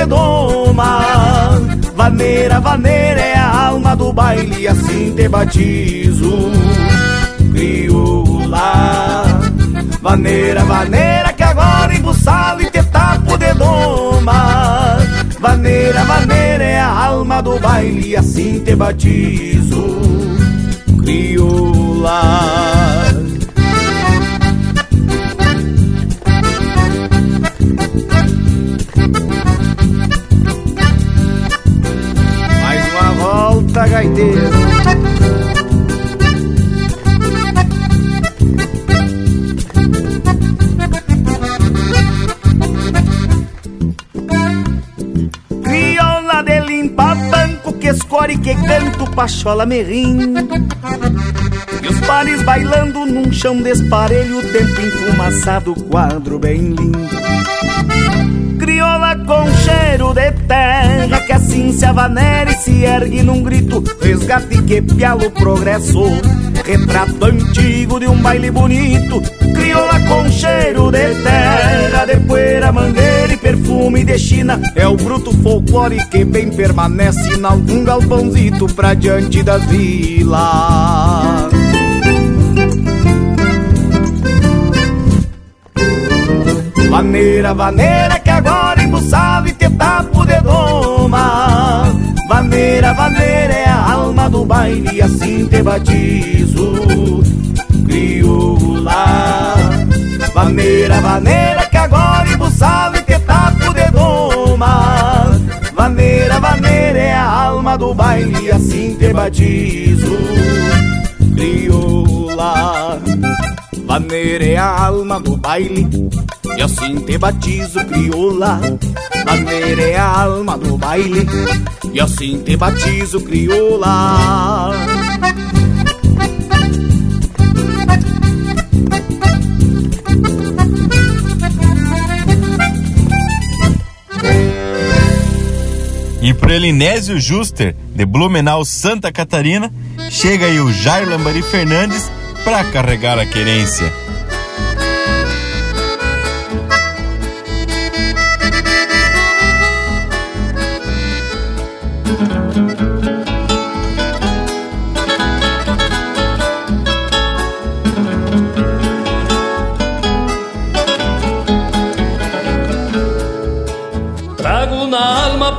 tapo de doma Vaneira, vaneira é a alma do baile assim te batizo. Crioula Vaneira, vaneira que agora embuçado e te tapo de doma Vaneira, vaneira é a alma do baile assim te batizo. Crioula banco que canto pachola merrim. E os pares bailando num chão desparelho Tempo enfumaçado, quadro bem lindo. Crioula com cheiro de terra Que assim se avanera e se ergue num grito Resgate que pialo o progresso Retrato antigo de um baile bonito Crioula com cheiro de terra De poeira, mangueira e perfume de China. É o bruto folclore que bem permanece Em algum galpãozito pra diante das vilas. Vaneira, vaneira que agora embuçado e te tapo de Vaneira, vaneira é a alma do baile assim te batizo. Crioula Vaneira, vaneira que agora embuçado e te tapo de doma. Vaneira, vaneira é a alma do baile assim te batizo. Crioula Vaneira é a alma do baile e assim te batizo, crioula. Maneira é a alma do baile E assim te batizo, crioula. E pro Elinésio Juster, de Blumenau, Santa Catarina, chega aí o Jair Lambari Fernandes para carregar a querência.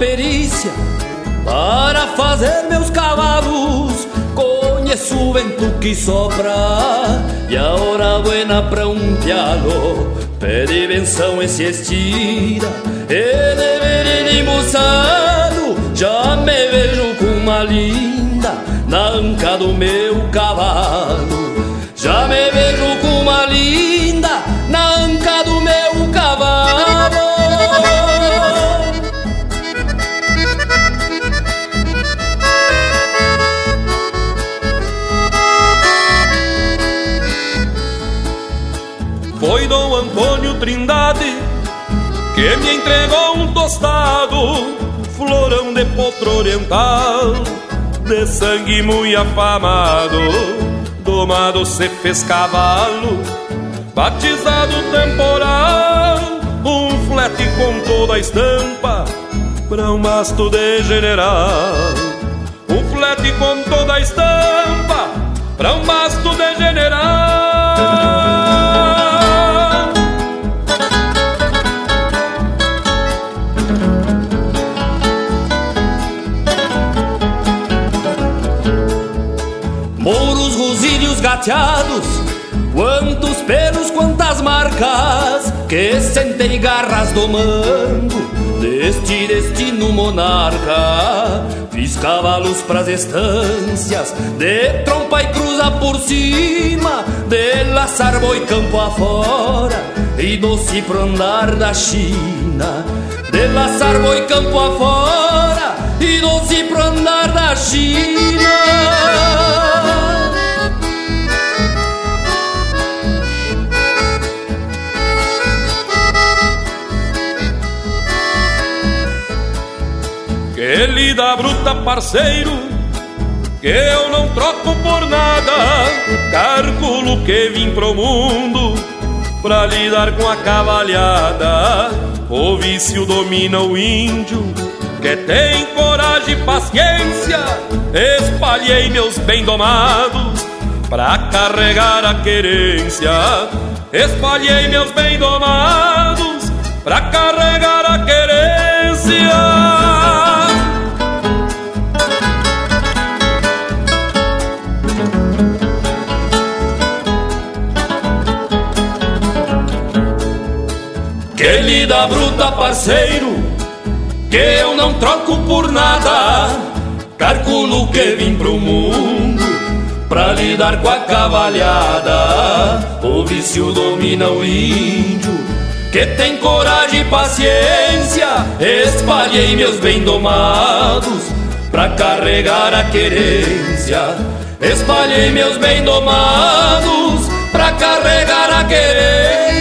perícia para fazer meus cavalos. Vento que sobra e a hora buena pra um pialo pede benção e se estira ele vem embuçado já me vejo com uma linda na anca do meu cavalo. Já me vejo com uma linda Trindade que me entregou um tostado, florão de potro oriental, de sangue muito afamado, domado se fez cavalo, batizado temporal, um flete com toda a estampa, pra um masto de general. Um flete com toda a estampa, pra um masto de general. Gateados, quantos pelos, quantas marcas que sentei garras domando deste destino monarca. Fiz cavalos pras estâncias, de trompa e cruza por cima, de laçar boi campo afora e doce pro andar da China. De laçar boi campo afora e doce pro andar da China. Bruta, parceiro, que eu não troco por nada. Cálculo que vim pro mundo pra lidar com a cavalhada. O vício domina o índio, que tem coragem e paciência. Espalhei meus bem domados pra carregar a querência. Espalhei meus bem domados pra carregar a querência. Que lida bruta, parceiro, que eu não troco por nada. Calculo que vim pro mundo pra lidar com a cavalhada. O vício domina o índio, que tem coragem e paciência. Espalhei meus bem domados pra carregar a querência. Espalhei meus bem domados pra carregar a querência.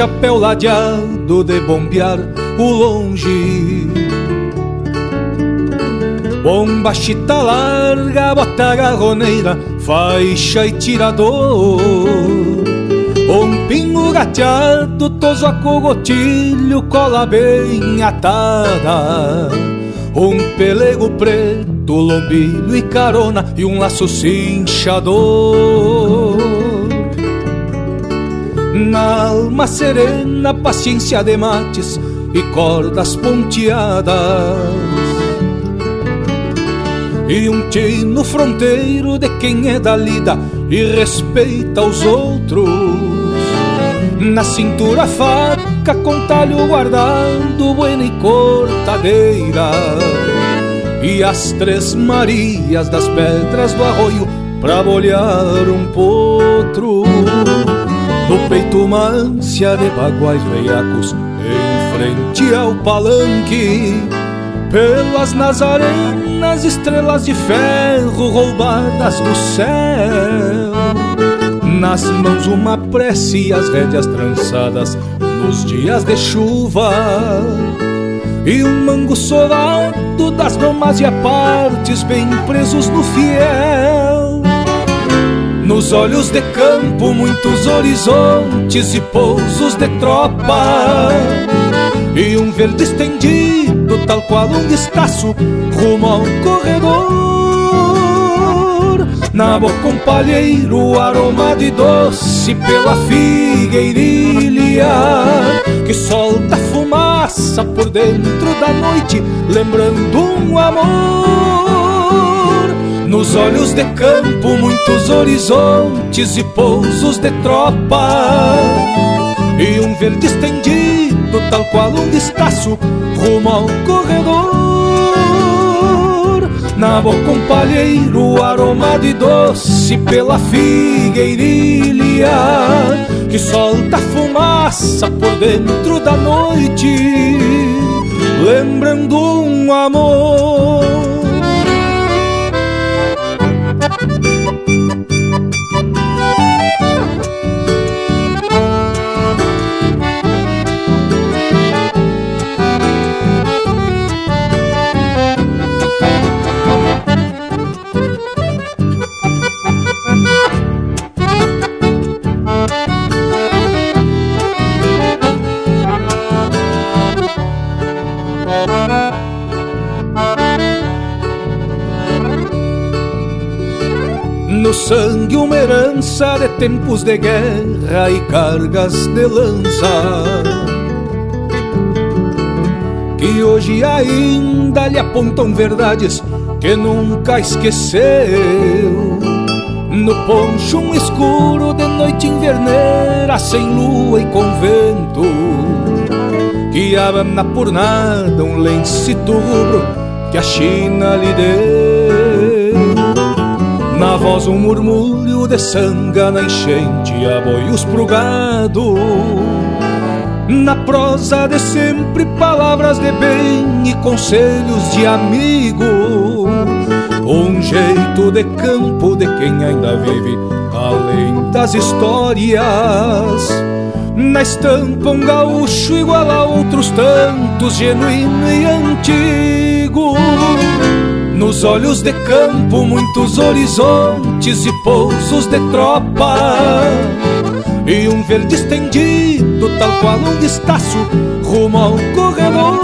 Chapéu ladeado de bombear o longe. Bomba chita larga, bota garroneira, faixa e tirador. Um pingo gateado, toso a cogotilho, cola bem atada. Um pelego preto, lombilho e carona e um laço cinchador. Na alma serena, paciência de mates e cordas ponteadas. E um tino fronteiro de quem é da lida e respeita os outros. Na cintura faca com talho guardado, buena e cortadeira. E as três Marias das pedras do arroio pra bolhar um potro. No peito uma ânsia de baguais veiacos Em frente ao palanque pelas nazarenas, estrelas de ferro roubadas do céu. Nas mãos uma prece e as rédeas trançadas nos dias de chuva. E um mango solado das bromas e apartes bem presos no fiel. Nos olhos de campo, muitos horizontes e pousos de tropa. E um verde estendido, tal qual um estaço, rumo ao corredor. Na boca um palheiro, aroma de doce pela figueirilha, que solta fumaça por dentro da noite, lembrando um amor. Nos olhos de campo, muitos horizontes e pousos de tropa. E um verde estendido, tal qual um destaço, rumo ao corredor. Na boca um palheiro, aromado e doce pela figueirilha, que solta fumaça por dentro da noite, lembrando um amor. Herança de tempos de guerra e cargas de lança Que hoje ainda lhe apontam verdades que nunca esqueceu. No poncho um escuro de noite inverneira Sem lua e com vento Que abana por nada um lencito rubro que a China lhe deu. Na voz um murmúrio de sanga na enchente, aboios pro gado. Na prosa de sempre palavras de bem e conselhos de amigo. Um jeito de campo de quem ainda vive além das histórias. Na estampa um gaúcho igual a outros tantos, genuíno e antigo. Nos olhos de campo, muitos horizontes e de tropa. E um verde estendido, tal qual um destaço, rumo ao corredor.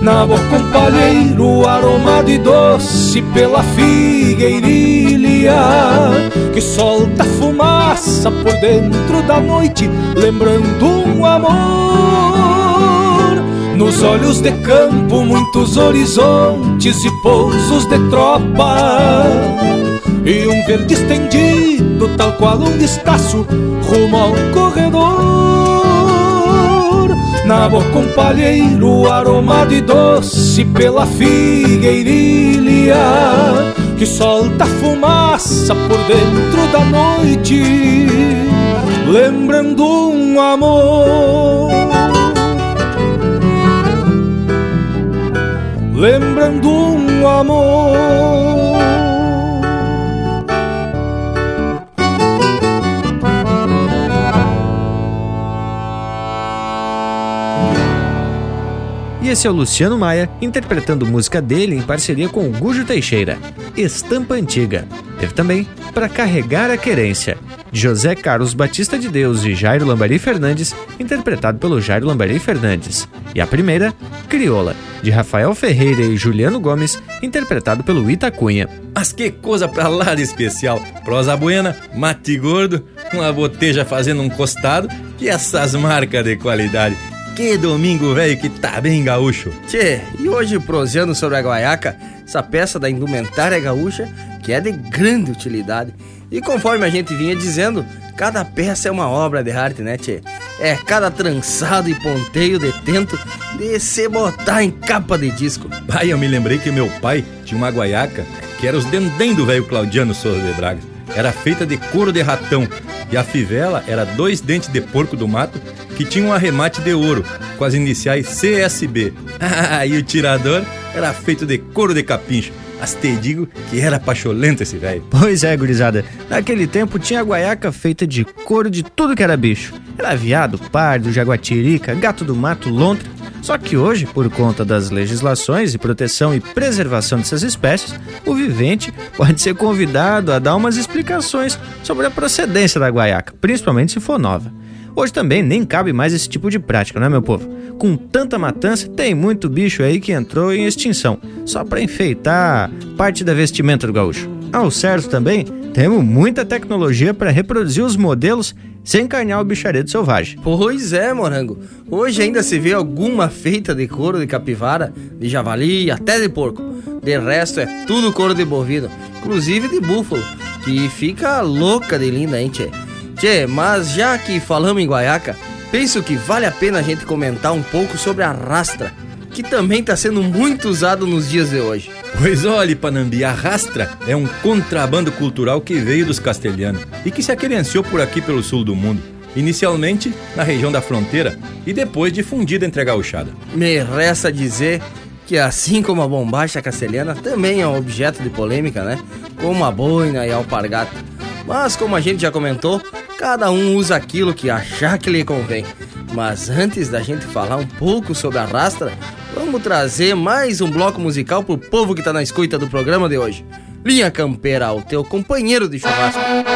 Na boca um palheiro aromado e doce pela figueirilha, que solta fumaça por dentro da noite, lembrando um amor. Nos olhos de campo, muitos horizontes e pousos de tropa. E um verde estendido, tal qual um destaço, rumo ao corredor. Na boca um palheiro aromado e doce pela figueirilha, que solta fumaça por dentro da noite, lembrando um amor. lembrando um amor. E esse é o Luciano Maia interpretando música dele em parceria com o Gujo Teixeira, Estampa Antiga. Teve também Para Carregar a Querência, de José Carlos Batista de Deus e Jairo Lambari Fernandes, interpretado pelo Jairo Lambari Fernandes. E a primeira, Crioula, de Rafael Ferreira e Juliano Gomes, interpretado pelo Itacunha. Mas que coisa pra lá de especial! Prosa buena, mate gordo, uma boteja fazendo um costado e essas marcas de qualidade. Que domingo velho que tá bem gaúcho. Tchê, e hoje proseando sobre a guaiaca, essa peça da indumentária gaúcha que é de grande utilidade. E conforme a gente vinha dizendo, cada peça é uma obra de arte, né, tchê? É cada trançado e ponteio de tento de se botar em capa de disco. Pai, eu me lembrei que meu pai tinha uma guaiaca que era os dendém do velho Claudiano Souza de Braga. Era feita de couro de ratão e a fivela era dois dentes de porco do mato que tinha um arremate de ouro, com as iniciais CSB. E o tirador era feito de couro de capincho. Mas te digo que era pacholento esse velho. Pois é, gurizada. Naquele tempo tinha guaiaca feita de couro de tudo que era bicho. Era viado, pardo, jaguatirica, gato do mato, lontra. Só que hoje, por conta das legislações de proteção e preservação dessas espécies, o vivente pode ser convidado a dar umas explicações sobre a procedência da guaiaca, principalmente se for nova. Hoje também nem cabe mais esse tipo de prática, não é, meu povo? Com tanta matança, tem muito bicho aí que entrou em extinção, só para enfeitar parte da vestimenta do gaúcho. Ao certo também, temos muita tecnologia para reproduzir os modelos sem encarnar o bicharedo selvagem. Pois é, morango. Hoje ainda se vê alguma feita de couro de capivara, de javali, até de porco. De resto é tudo couro de bovino, inclusive de búfalo, que fica louca de linda, hein, tchê? Tchê, mas já que falamos em guaiaca, penso que vale a pena a gente comentar um pouco sobre a rastra, que também está sendo muito usado nos dias de hoje. Pois olhe, Panambi, a rastra é um contrabando cultural que veio dos castelhanos e que se aquerenciou por aqui pelo sul do mundo. Inicialmente na região da fronteira e depois difundida entre a gauchada. Me resta dizer que assim como a bombacha castelhana também é um objeto de polêmica, né? Como a boina e a alpargata. Mas como a gente já comentou, cada um usa aquilo que achar que lhe convém. Mas antes da gente falar um pouco sobre a rastra, vamos trazer mais um bloco musical pro povo que tá na escuta do programa de hoje. Linha Campeira, o teu companheiro de churrasco.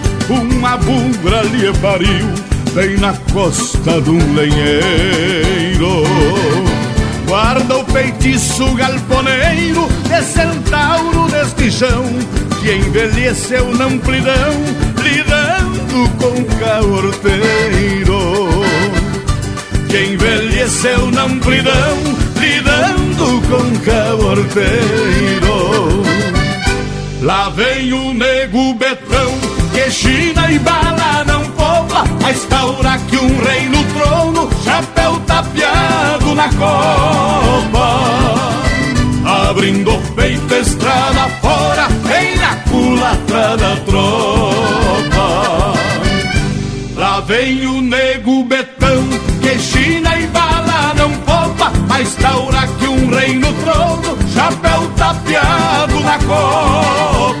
bugra lhe pariu bem na costa de um lenheiro. Guarda o feitiço galponeiro de centauro deste chão que envelheceu na amplidão, lidando com caorteiro. Que envelheceu na amplidão, lidando com caorteiro. Lá vem o nego betão que China e bala não poupa A estaura que um rei no trono Chapéu tapeado na copa. Abrindo o peito estrada fora Vem na culatra da tropa. Lá vem o nego betão Que China e bala não poupa A estaura que um rei no trono Chapéu tapeado na copa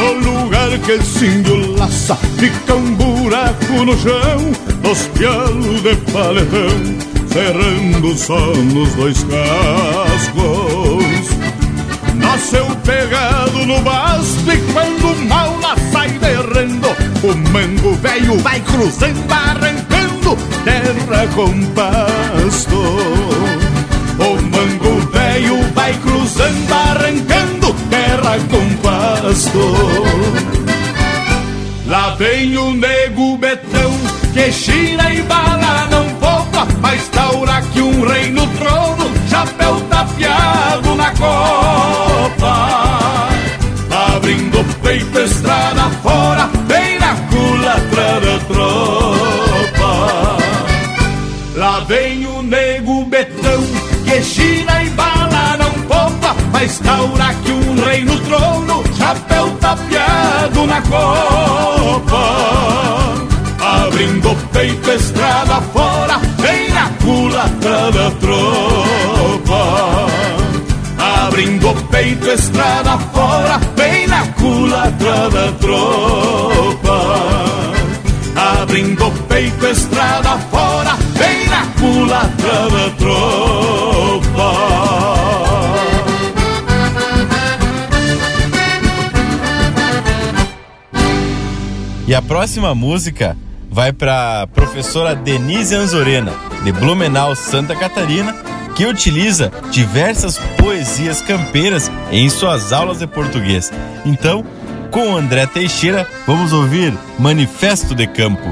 No lugar que esse índio laça Fica um buraco no chão Dos pialos de paletão Cerrando só nos dois cascos Nasceu pegado no basto E quando o mal lá sai derrendo O mango velho vai cruzando Arrancando terra com pasto. O mango velho vai cruzando, arrancando terra com pasto. Lá vem o nego betão, que china e bala não poupa, mas taura que um rei no trono, chapéu tapeado na copa. Abrindo o peito, estrada fora, bem na culatra da tropa. Lá vem o nego betão, que china e popa, mas taura que um rei no trono, chapéu tapeado na copa. Abrindo o peito, estrada fora, vem na culatra da tropa. Abrindo o peito, estrada fora, vem na culatra da tropa abrindo o peito, estrada fora, vem na culatra da tropa. Próxima música vai para professora Denise Anzorena, de Blumenau, Santa Catarina, que utiliza diversas poesias campeiras em suas aulas de português. Então, com André Teixeira, vamos ouvir Manifesto de Campo.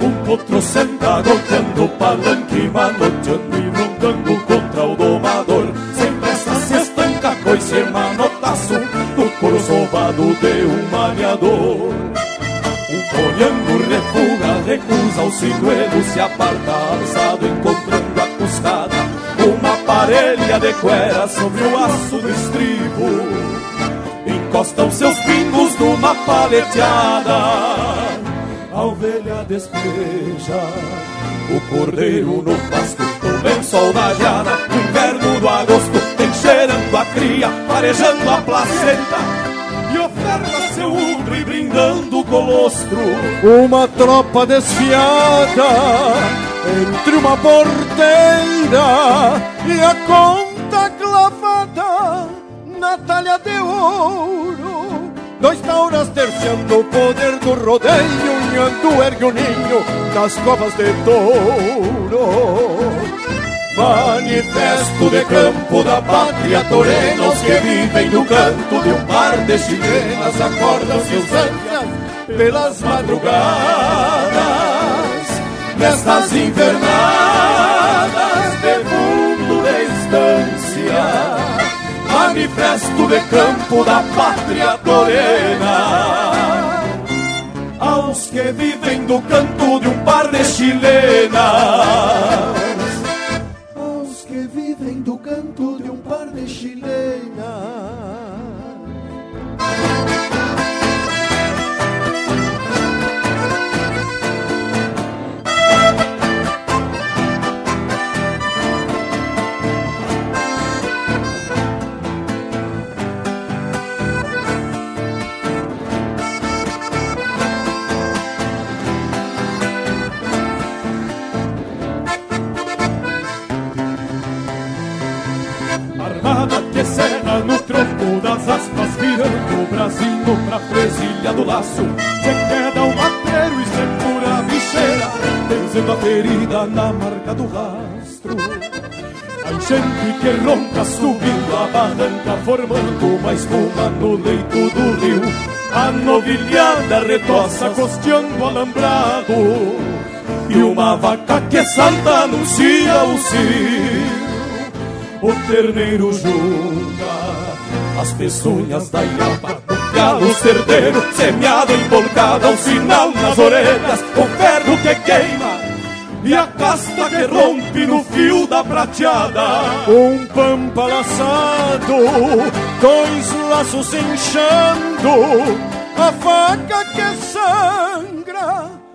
Um potro senta golpeando o palanque, manoteando e rondando contra o domador. Sem pressa se estanca coice manotaço no couro sovado de um maniador. Um colhando refuga, recusa o sinuelo, se aparta alçado, encontrando a custada. Uma parelha de cuera sobre o aço do estribo encosta os seus pingos numa paleteada. A ovelha despeja o cordeiro no pasto, da jada, no inverno do agosto, tem cheirando a cria, farejando a placenta. E oferta seu udre brindando colostro. Uma tropa desfiada entre uma porteira e a conta clavada na talha de ouro. Dois tauras terciando o poder do rodeio, unhando ergue o ninho nas covas de touro. Manifesto de campo da pátria torenos que vivem no canto de um par de chilenas, acordam seus ânsias pelas madrugadas, nestas invernadas de fundo de estância manifesto de campo da pátria torena. Aos que vivem do canto de um par de chilenas. Aos que vivem do canto de um par de chilenas. No tronco das aspas, virando o bracinho pra presilha do laço. Se queda o mateiro e segura a bicheira, benzendo a ferida na marca do rastro. A enchente que ronca subindo a barranca, formando uma espuma no leito do rio. A novilhada retoça costeando alambrado. E uma vaca que salta anuncia o cio. O terneiro junta as peçonhas da iapa O galo cerdeiro semeado, embolcado ao sinal nas orelhas O ferro que queima e a casta que rompe no fio da prateada. Um pampa laçado, dois laços inchando A faca que sangra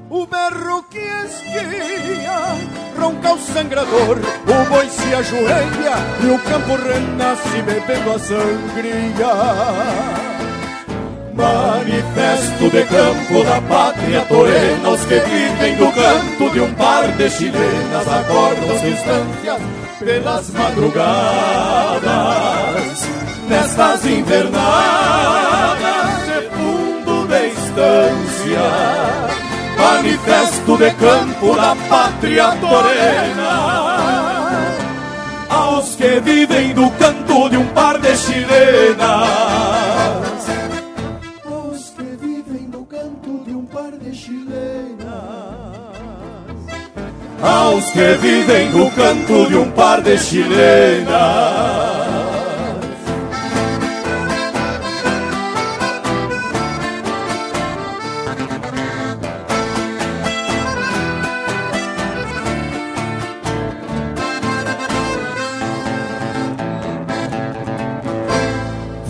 o berro que esguia, ronca o sangrador, o boi se ajoelha e o campo renasce bebendo a sangria. Manifesto de campo da pátria torena, os que vivem do canto de um par de chilenas, acordam distâncias pelas madrugadas, nestas invernadas manifesto de campo da pátria torena. Aos que vivem do canto de um par de chilenas. Aos que vivem do canto de um par de chilenas. Aos que vivem do canto de um par de chilenas.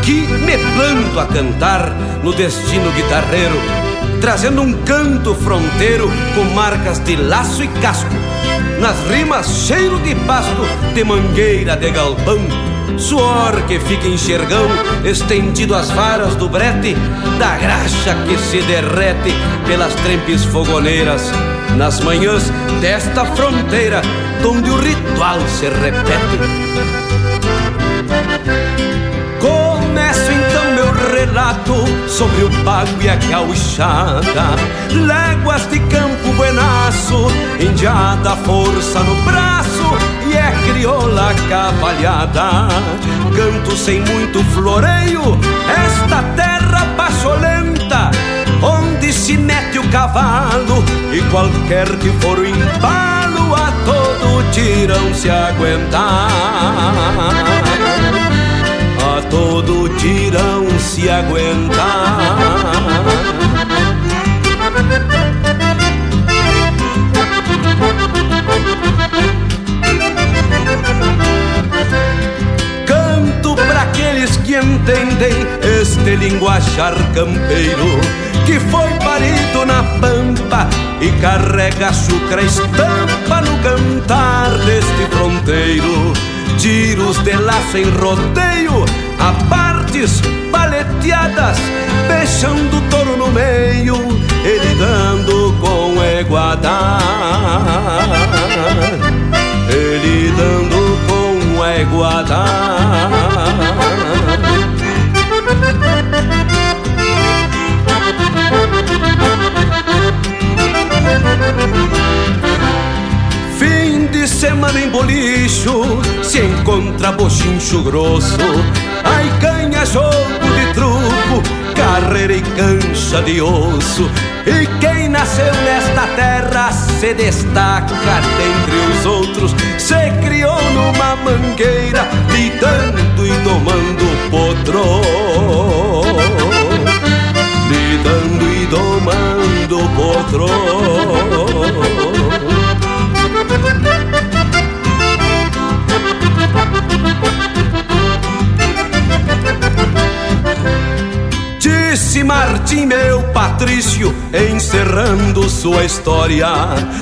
Aqui me planto a cantar no destino guitarreiro, trazendo um canto fronteiro com marcas de laço e casco. Nas rimas, cheiro de pasto, de mangueira de galpão, suor que fica enxergão, estendido às varas do brete, da graxa que se derrete pelas trempes fogoneiras. Nas manhãs desta fronteira, onde o ritual se repete. Relato sobre o pago e a gauchada. Léguas de campo buenaço, indiada força no braço E é crioula cavalhada. Canto sem muito floreio, esta terra pacholenta Onde se mete o cavalo e qualquer que for o embalo A todo tirão se aguentar. A todo tirão se aguentar. Canto para aqueles que entendem este linguajar campeiro que foi parido na pampa e carrega açúcar estampa no cantar deste fronteiro tiros de laço em rodeio, a partes paleteadas, deixando o touro no meio, ele dando com eguada. Ele dando com eguada. Fim de semana em bolicho Se encontra bochincho grosso Aí ganha jogo Carreira e cancha de osso. E quem nasceu nesta terra Se destaca dentre os outros. Se criou numa mangueira Lidando e tomando potro Lidando e domando potro Martim, meu Patrício, encerrando sua história.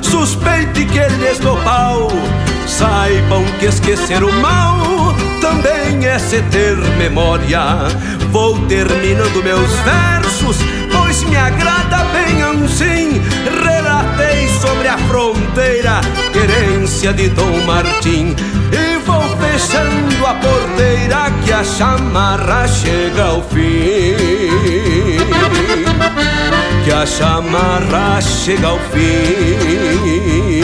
Suspeite que lhes dou pau. Saibam que esquecer o mal também é se ter memória. Vou terminando meus versos, pois me agrada bem assim. Relatei sobre a fronteira, querência de Dom Martim. E vou fechando a porteira que a chamarra chega ao fim. Que a chamarra chega ao fim.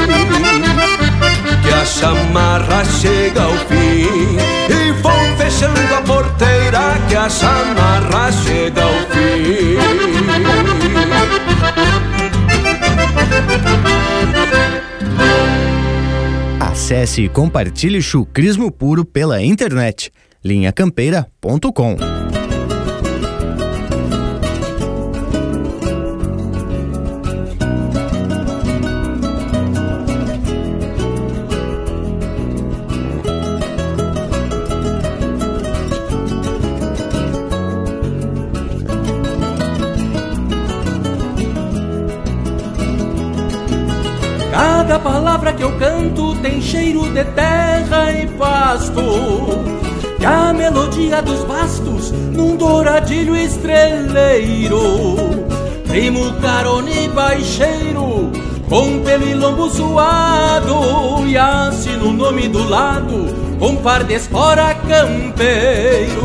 Que a chamarra chega ao fim. E vou fechando a porteira que a chamarra chega ao fim. Acesse e compartilhe chucrismo puro pela internet. linhacampeira.com num douradilho estreleiro. Primo carone baixeiro, com pelo e lombo suado. E assino o nome do lado, com par de espora campeiro.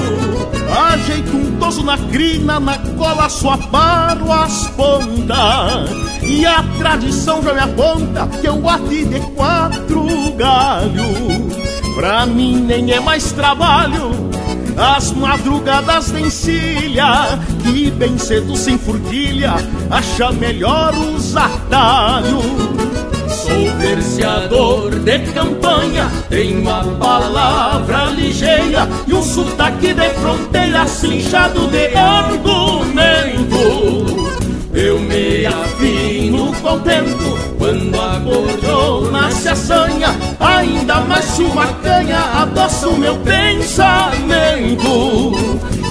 Ajeito um toso na crina, na cola só paro as pontas E a tradição já me aponta que eu bati de quatro galhos Pra mim nem é mais trabalho as madrugadas de encilha, que bem cedo sem furquilha, acha melhor os atalhos. Sou verseador de campanha, tenho uma palavra ligeira e um sotaque de fronteira cinchado de argumento. Eu me afino com o tempo quando a gorjona se assanha, ainda mais uma canha adoça o meu pensamento.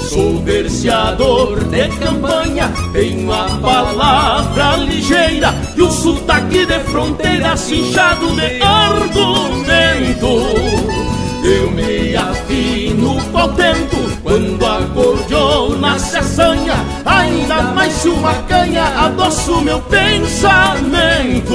Sou verseador de campanha, tenho a palavra ligeira e o sotaque de fronteira cinchado de argumento. Eu me com tempo quando a gordiona se assanha Ainda mais se uma canha adoça o meu pensamento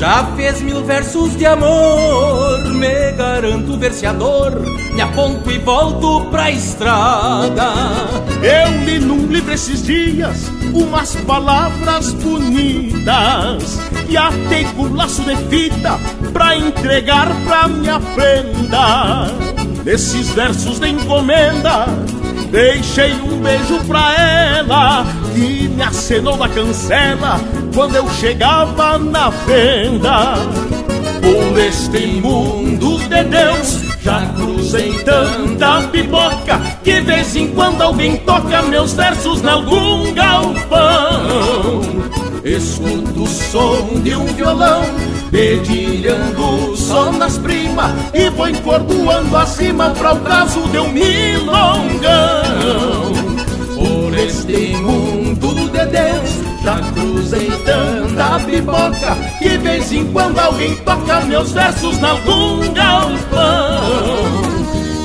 já fez mil versos de amor. Me garanto verseador, me aponto e volto pra estrada. Eu li num livro esses dias umas palavras bonitas e atei com laço de fita pra entregar pra minha prenda. Nesses versos de encomenda, deixei um beijo pra ela que me acenou na cancela quando eu chegava na venda. Por este mundo de Deus já cruzei tanta pipoca Que vez em quando alguém toca meus versos em algum galpão Escuto o som de um violão Dedilhando só nas primas E vou encordoando acima para o caso de um milongão. Por este mundo de Deus já cruzei tanta pipoca Que vez em quando alguém toca meus versos em algum galpão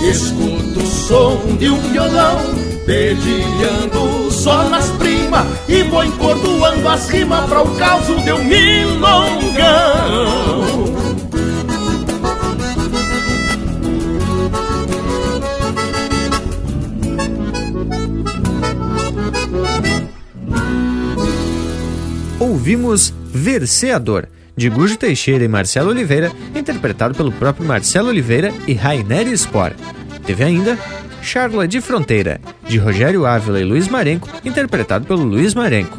Escuto o som de um violão Dedilhando só nas primas E vou encordoando acima para o caso de um milongão Ouvimos Verseador, de Gujo Teixeira e Marcelo Oliveira, interpretado pelo próprio Marcelo Oliveira e Rainer Spor. Teve ainda Charla de Fronteira, de Rogério Ávila e Luiz Marenco, interpretado pelo Luiz Marenco.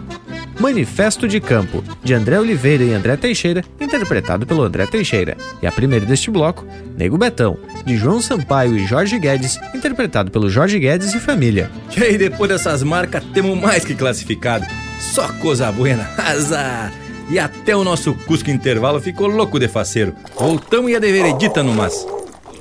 Manifesto de Campo, de André Oliveira e André Teixeira, interpretado pelo André Teixeira. E a primeira deste bloco, Nego Betão, de João Sampaio e Jorge Guedes, interpretado pelo Jorge Guedes e família. E aí, depois dessas marcas, temos mais que classificado. Só coisa buena, azar! E até o nosso Cusco Intervalo ficou louco de faceiro. Voltamos e a de veredita no mas.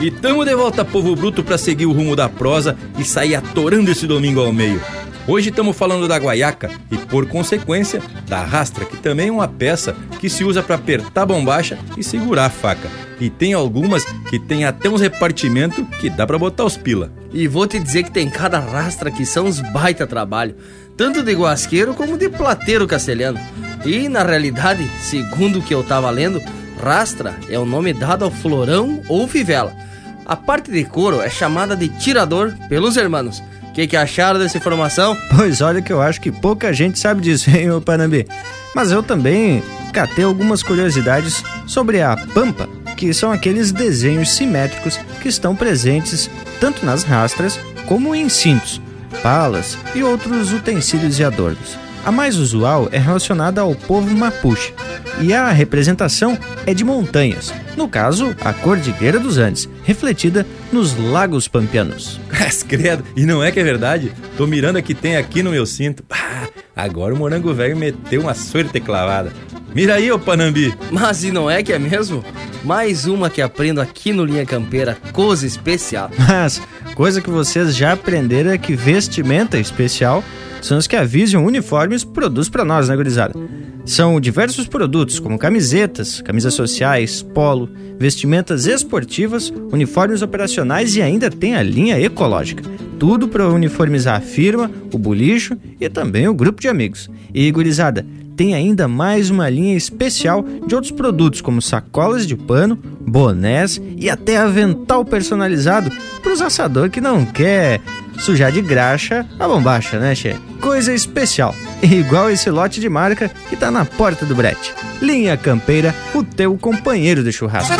E tamo de volta, povo bruto, para seguir o rumo da prosa e sair atorando esse domingo ao meio. Hoje estamos falando da guaiaca e, por consequência, da rastra, que também é uma peça que se usa para apertar a bombacha e segurar a faca. E tem algumas que tem até uns repartimentos que dá para botar os pila. E vou te dizer que tem cada rastra que são uns baita trabalho, tanto de guasqueiro como de plateiro castelhano. E na realidade, segundo o que eu tava lendo, rastra é o nome dado ao florão ou fivela. A parte de couro é chamada de tirador pelos hermanos. O que, que acharam dessa informação? Pois olha que eu acho que pouca gente sabe disso, hein, ô Panambi? Mas eu também catei algumas curiosidades sobre a pampa, que são aqueles desenhos simétricos que estão presentes tanto nas rastras como em cintos, palas e outros utensílios e adornos. A mais usual é relacionada ao povo mapuche, e a representação é de montanhas, no caso, a Cordilheira dos Andes, refletida nos lagos pampianos. Mas credo, e não é que é verdade? Tô mirando a que tem aqui no meu cinto. Ah, agora o morango velho meteu uma sorte clavada. Mira aí, ô Panambi. Mas e não é que é mesmo? Mais uma que aprendo aqui no Linha Campeira, coisa especial. Mas, coisa que vocês já aprenderam é que vestimenta especial são os que a Vision Uniformes produz para nós, né, gurizada? São diversos produtos, como camisetas, camisas sociais, polo, vestimentas esportivas, uniformes operacionais e ainda tem a linha ecológica. Tudo para uniformizar a firma, o bulicho e também o grupo de amigos. E, gurizada, tem ainda mais uma linha especial de outros produtos, como sacolas de pano, bonés e até avental personalizado para os assador que não quer sujar de graxa a bombacha, né, che? Coisa especial. Igual esse lote de marca que tá na porta do brete. Linha Campeira, o teu companheiro de churrasco.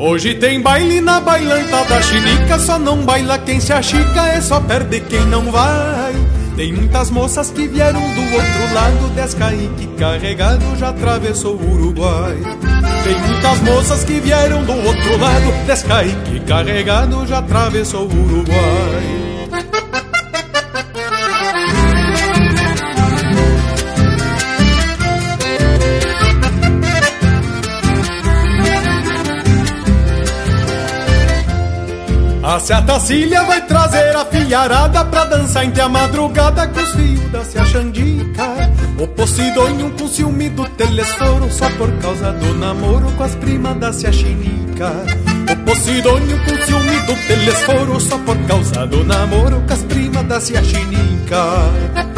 Hoje tem baile na bailanta da chinica, só não baila quem se achica, é só perde quem não vai. Tem muitas moças que vieram do outro lado, Descaique carregado já atravessou o Uruguai. Tem muitas moças que vieram do outro lado, Descaique carregado já atravessou o Uruguai. A Cecília vai trazer a filharada pra dançar entre a madrugada com os fios da Cia Xandica. O Posidônio com ciúme do telesforo só por causa do namoro com as primas da Cia. O Posidônio com ciúme do telesforo só por causa do namoro com as primas da Cia Chinica.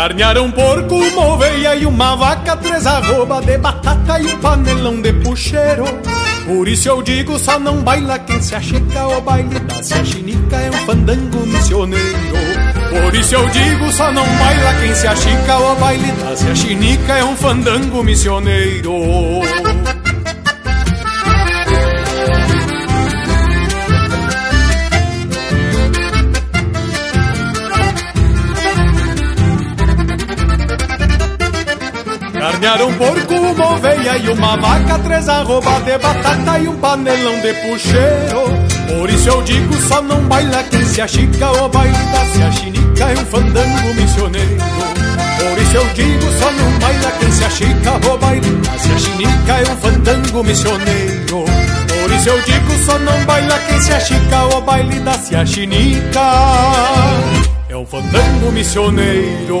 Carnearam um porco, uma oveia e uma vaca, três arroba de batata e um panelão de puxeiro. Por isso eu digo, só não baila quem se acheca, o baile da se chinica é um fandango missioneiro. Por isso eu digo, só não baila quem se achica, o baile da se chinica é um fandango missioneiro. Um porco, uma oveia e uma vaca, três arroba de batata e um panelão de puxeiro. Por isso eu digo, só não baila quem se achica, o baile da se achinica é um fandango missioneiro. Por isso eu digo, só não baila quem se achica, o baile da se achinica é um fandango missioneiro. Por isso eu digo, só não baila quem se achica, o baile da se achinica é um fandango missioneiro.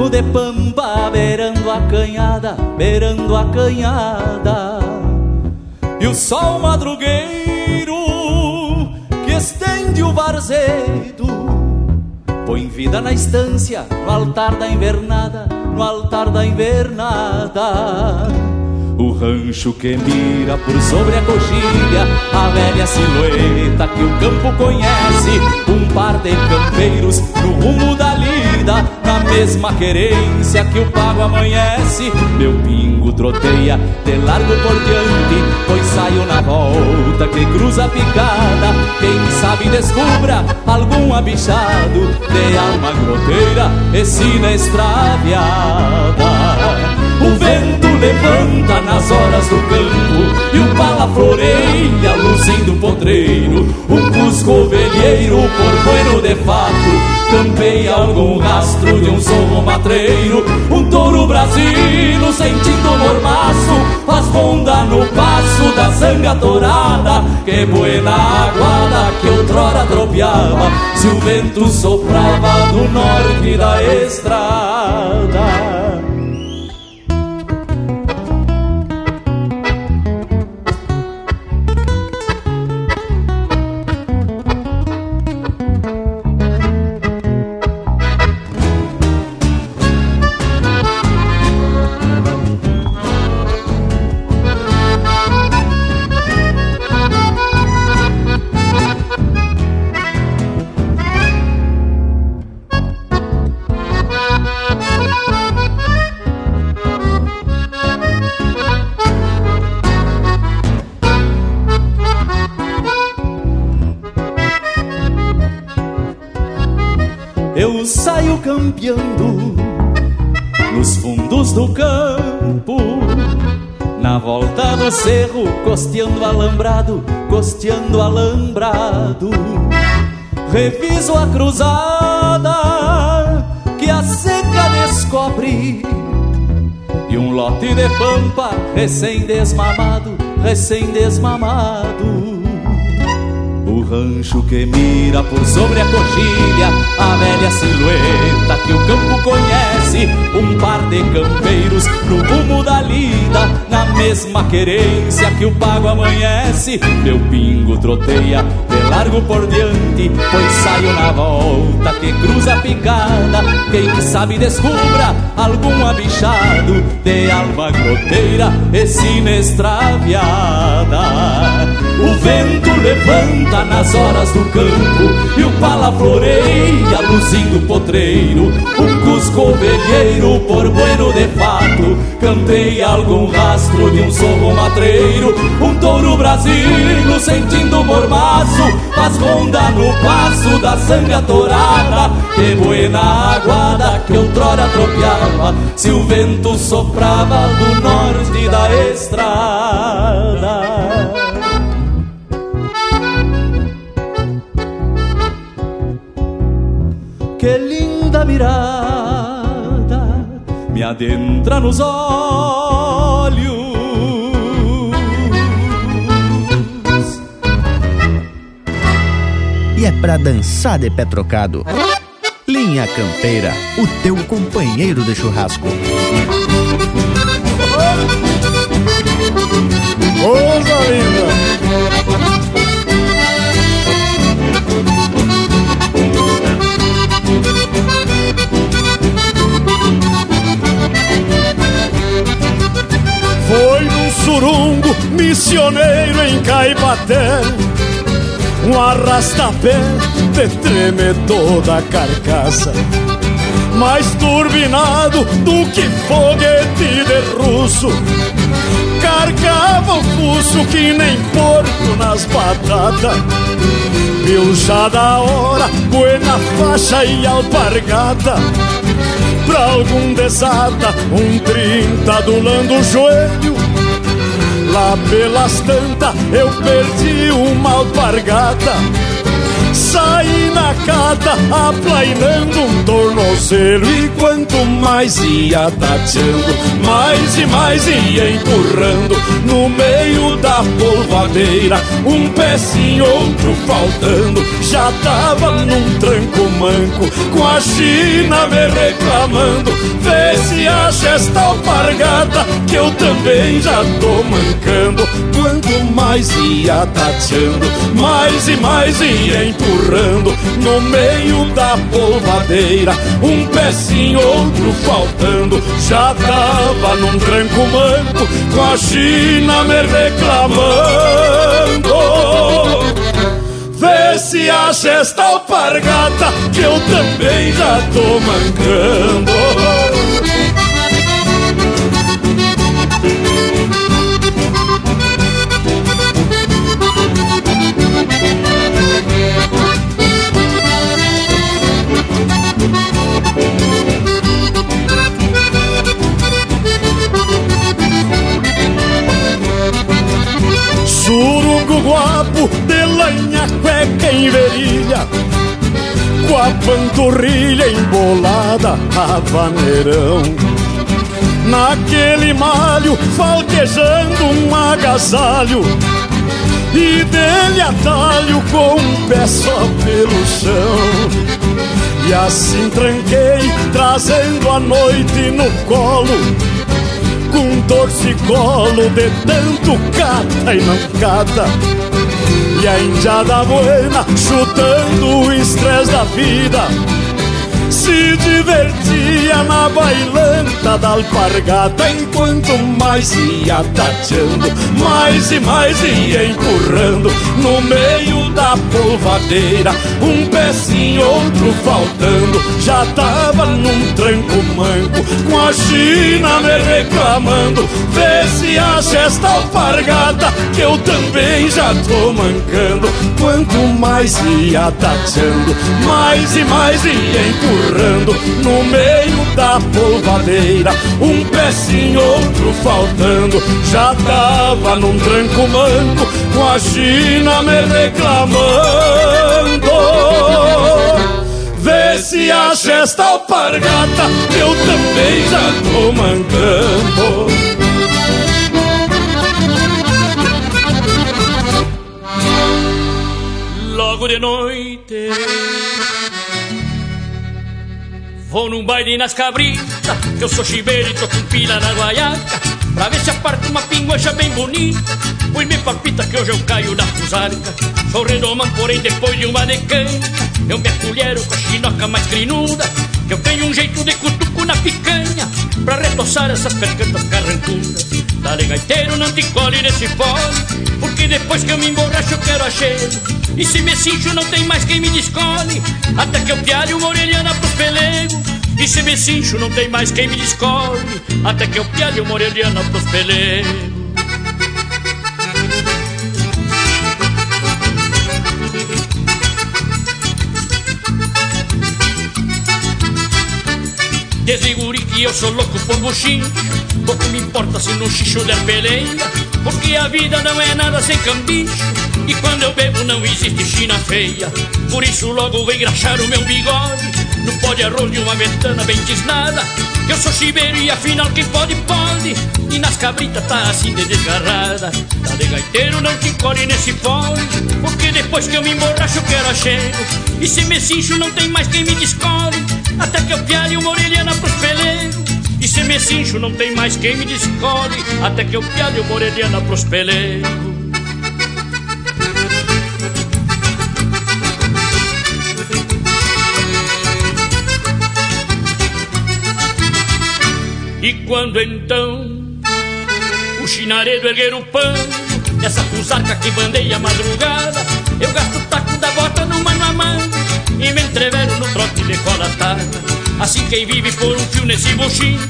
Naco de pampa beirando a canhada, beirando a canhada. E o sol madrugueiro que estende o varzedo põe vida na estância, no altar da invernada, no altar da invernada. O rancho que mira por sobre a coxilha, a velha silhueta que o campo conhece. Um par de campeiros no rumo da lida, mesma querência que o pago amanhece. Meu pingo troteia de largo por diante, pois saio na volta que cruza a picada. Quem sabe descubra algum abichado de alma groteira e sina extraviada. O vento levanta nas horas do campo E o pala floreia luzindo o potreiro Um cusco ovelheiro bueno de fato Campeia algum rastro de um sorro matreiro. Um touro brasilo sentindo mormaço Faz ronda no passo da zanga torada Que buena aguada que outrora tropeava Se o vento soprava do norte da estrada costeando alambrado, costeando alambrado. Reviso a cruzada que a seca descobre e um lote de pampa recém-desmamado, recém-desmamado rancho que mira por sobre a coxilha A velha silhueta que o campo conhece Um par de campeiros no rumo da lida Na mesma querência que o pago amanhece. Meu pingo troteia largo por diante Pois saio na volta que cruza a picada. Quem sabe descubra algum abichado De alma groteira e sina extraviada o vento levanta nas horas do campo E o pala floreia luzindo potreiro. Um cusco ovelheiro por bueno de fato Cantei algum rastro de um sorro matreiro. Um touro brasilo sentindo mormaço Faz ronda no passo da sanga torada Que buena aguada que outrora tropeava Se o vento soprava do norte da estrada que linda mirada me adentra nos olhos. E é pra dançar de pé trocado. Linha Campeira, o teu companheiro de churrasco. Coisa! Foi num surungo missioneiro em Caipaté Um arrastapé de tremer toda a carcaça. Mais turbinado do que foguete de russo. Carcava o fuso que nem porco nas batatas. Viu já da hora, buena faixa e alpargata. Pra algum desata, um trinta adulando o joelho Lá pelas tantas eu perdi uma alpargata. Saí na cata aplainando um tornozelo E quanto mais ia tateando Mais e mais ia empurrando No meio da polvadeira Um pezinho, outro faltando Já tava num tranco manco Com a China me reclamando Se acha esta alpargata Que eu também já tô mancando. Quanto mais ia tateando Mais e mais ia empurrando No meio da polvadeira Um pezinho, outro faltando. Já tava num tranco manco Com a China me reclamando se acha esta alpargata Que eu também já tô mancando. Surungo guapo em verilha Com a panturrilha embolada a vaneirão. Naquele malho falquejando um agasalho E dele atalho com um pé só pelo chão. E assim tranquei, trazendo a noite no colo Com torcicolo de tanto cata e não cata E a indiada buena chutando o estresse da vida se divertia na bailanta da alpargata Enquanto mais ia tateando Mais e mais ia empurrando. No meio da polvadeira Um pezinho, outro faltando. Já tava num tranco manco Com a China me reclamando. Vê se acha esta alpargata Que eu também já tô mancando. Quanto mais ia tateando Mais e mais ia empurrando no meio da polvadeira. Um pezinho, outro faltando, já tava num tranco manco, com a China me reclamando. Vê se acha esta alpargata, eu também já tô mancando. Logo de noite Vou num baile nas cabritas, que eu sou chiveiro e tô com pila na guaiaca. Pra ver se aparta uma pinguacha bem bonita, pois me palpita que hoje eu caio na fusarca. Sou redomão, porém depois de uma decanha, eu me acolhero com a chinoca mais crinuda. Eu tenho um jeito de cutuco na picanha, pra retoçar essas percantas carrancudas. Dale gaiteiro, não te colhe nesse fole, porque depois que eu me emborracho eu quero a cheiro. E se me cincho não tem mais quem me descole Até que eu pialhe uma orelhana pros pelegos E se me cincho não tem mais quem me descole Até que eu pialhe uma orelhana pros pelegos Desde guri que eu sou louco por buchinho Pouco me importa se no xixo der peleia Porque a vida não é nada sem cambicho E quando eu bebo não existe china feia. Por isso logo vem graxar o meu bigode. No pó de arroz de uma ventana bem tisnada eu sou chiveiro e afinal quem pode, pode E nas cabritas tá assim de desgarrada. Tá de gaiteiro, não te colhe nesse fole Porque depois que eu me emborracho quero a cheiro E se me cincho não tem mais quem me descole Até que eu pialhe uma orelhana pros pelegos. E se me cincho não tem mais quem me descole Até que eu pialhe uma orelhana pros pelegos E quando então o chinaredo erguer o pano Nessa fusarca que bandeia a madrugada Eu gasto o taco da bota a mano E me entrevero no trote de colatada Assim quem vive por um fio nesse buchinho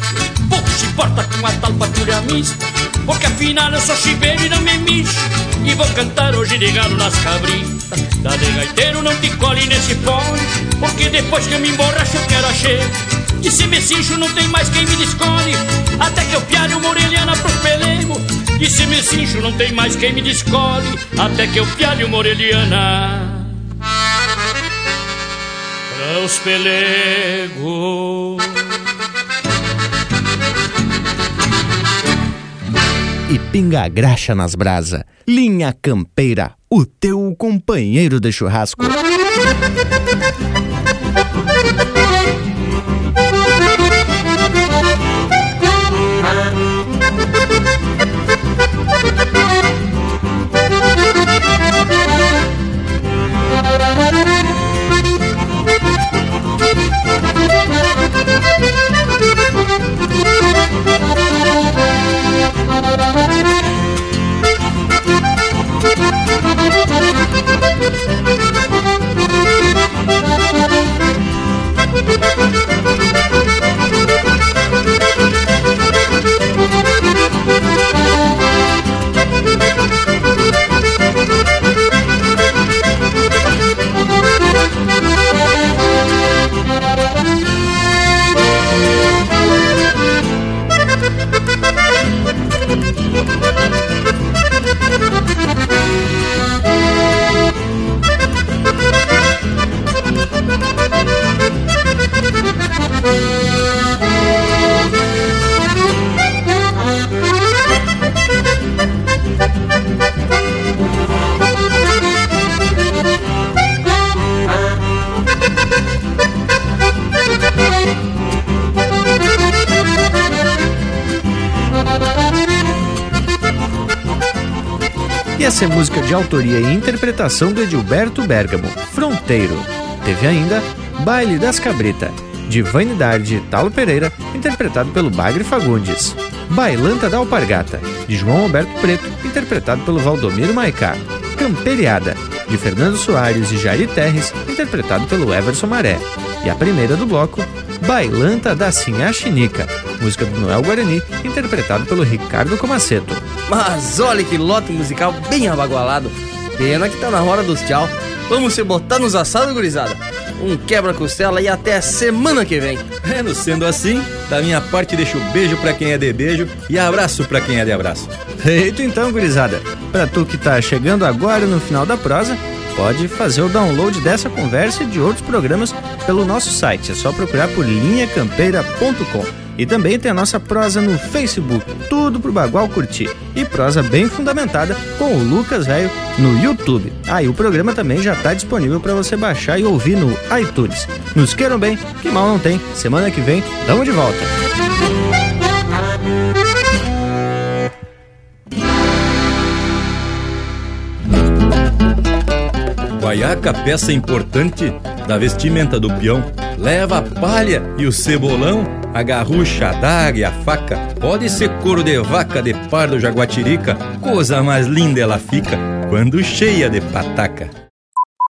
Pouco se importa com a tal patrulha mista Porque afinal eu sou chiveiro e não me mexo E vou cantar hoje de galo nas cabritas Da de gaiteiro não te colhe nesse fone Porque depois que eu me emborracho eu quero a E se me cincho não tem mais quem me descole Até que eu piare uma orelhana pros pelegos E se me cincho não tem mais quem me descole Até que eu piare uma orelhana os pelegos. E pinga graxa nas brasa. Linha Campeira, o teu companheiro de churrasco. Essa é música de autoria e interpretação do Edilberto Bergamo, Fronteiro. Teve ainda Baile das Cabrita, de Vanidade Talo Pereira, interpretado pelo Bagre Fagundes. Bailanta da Alpargata, de João Alberto Preto, interpretado pelo Valdomiro Maicá. Camperiada, de Fernando Soares e Jairi Terres, interpretado pelo Everson Maré. E a primeira do bloco, Bailanta da Sinhá Chinica, música do Noel Guarani, interpretado pelo Ricardo Comaceto. Mas olha que lote musical bem abagualado. Pena que tá na hora dos tchau. Vamos se botar nos assados, gurizada. Um quebra-costela e até semana que vem. É, sendo assim, da minha parte deixo beijo pra quem é de beijo e abraço pra quem é de abraço. Feito então, gurizada. Pra tu que tá chegando agora no final da prosa, pode fazer o download dessa conversa e de outros programas pelo nosso site. É só procurar por linhacampeira.com. E também tem a nossa prosa no Facebook, tudo pro Bagual curtir. E prosa bem fundamentada com o Lucas Velho no YouTube. Ah, e o programa também já está disponível para você baixar e ouvir no iTunes. Nos queiram bem, que mal não tem. Semana que vem, tamo de volta. Guaiaca, peça importante da vestimenta do peão. Leva a palha e o cebolão, a garrucha, a daga e a faca. Pode ser couro de vaca de pardo jaguatirica, coisa mais linda ela fica quando cheia de pataca.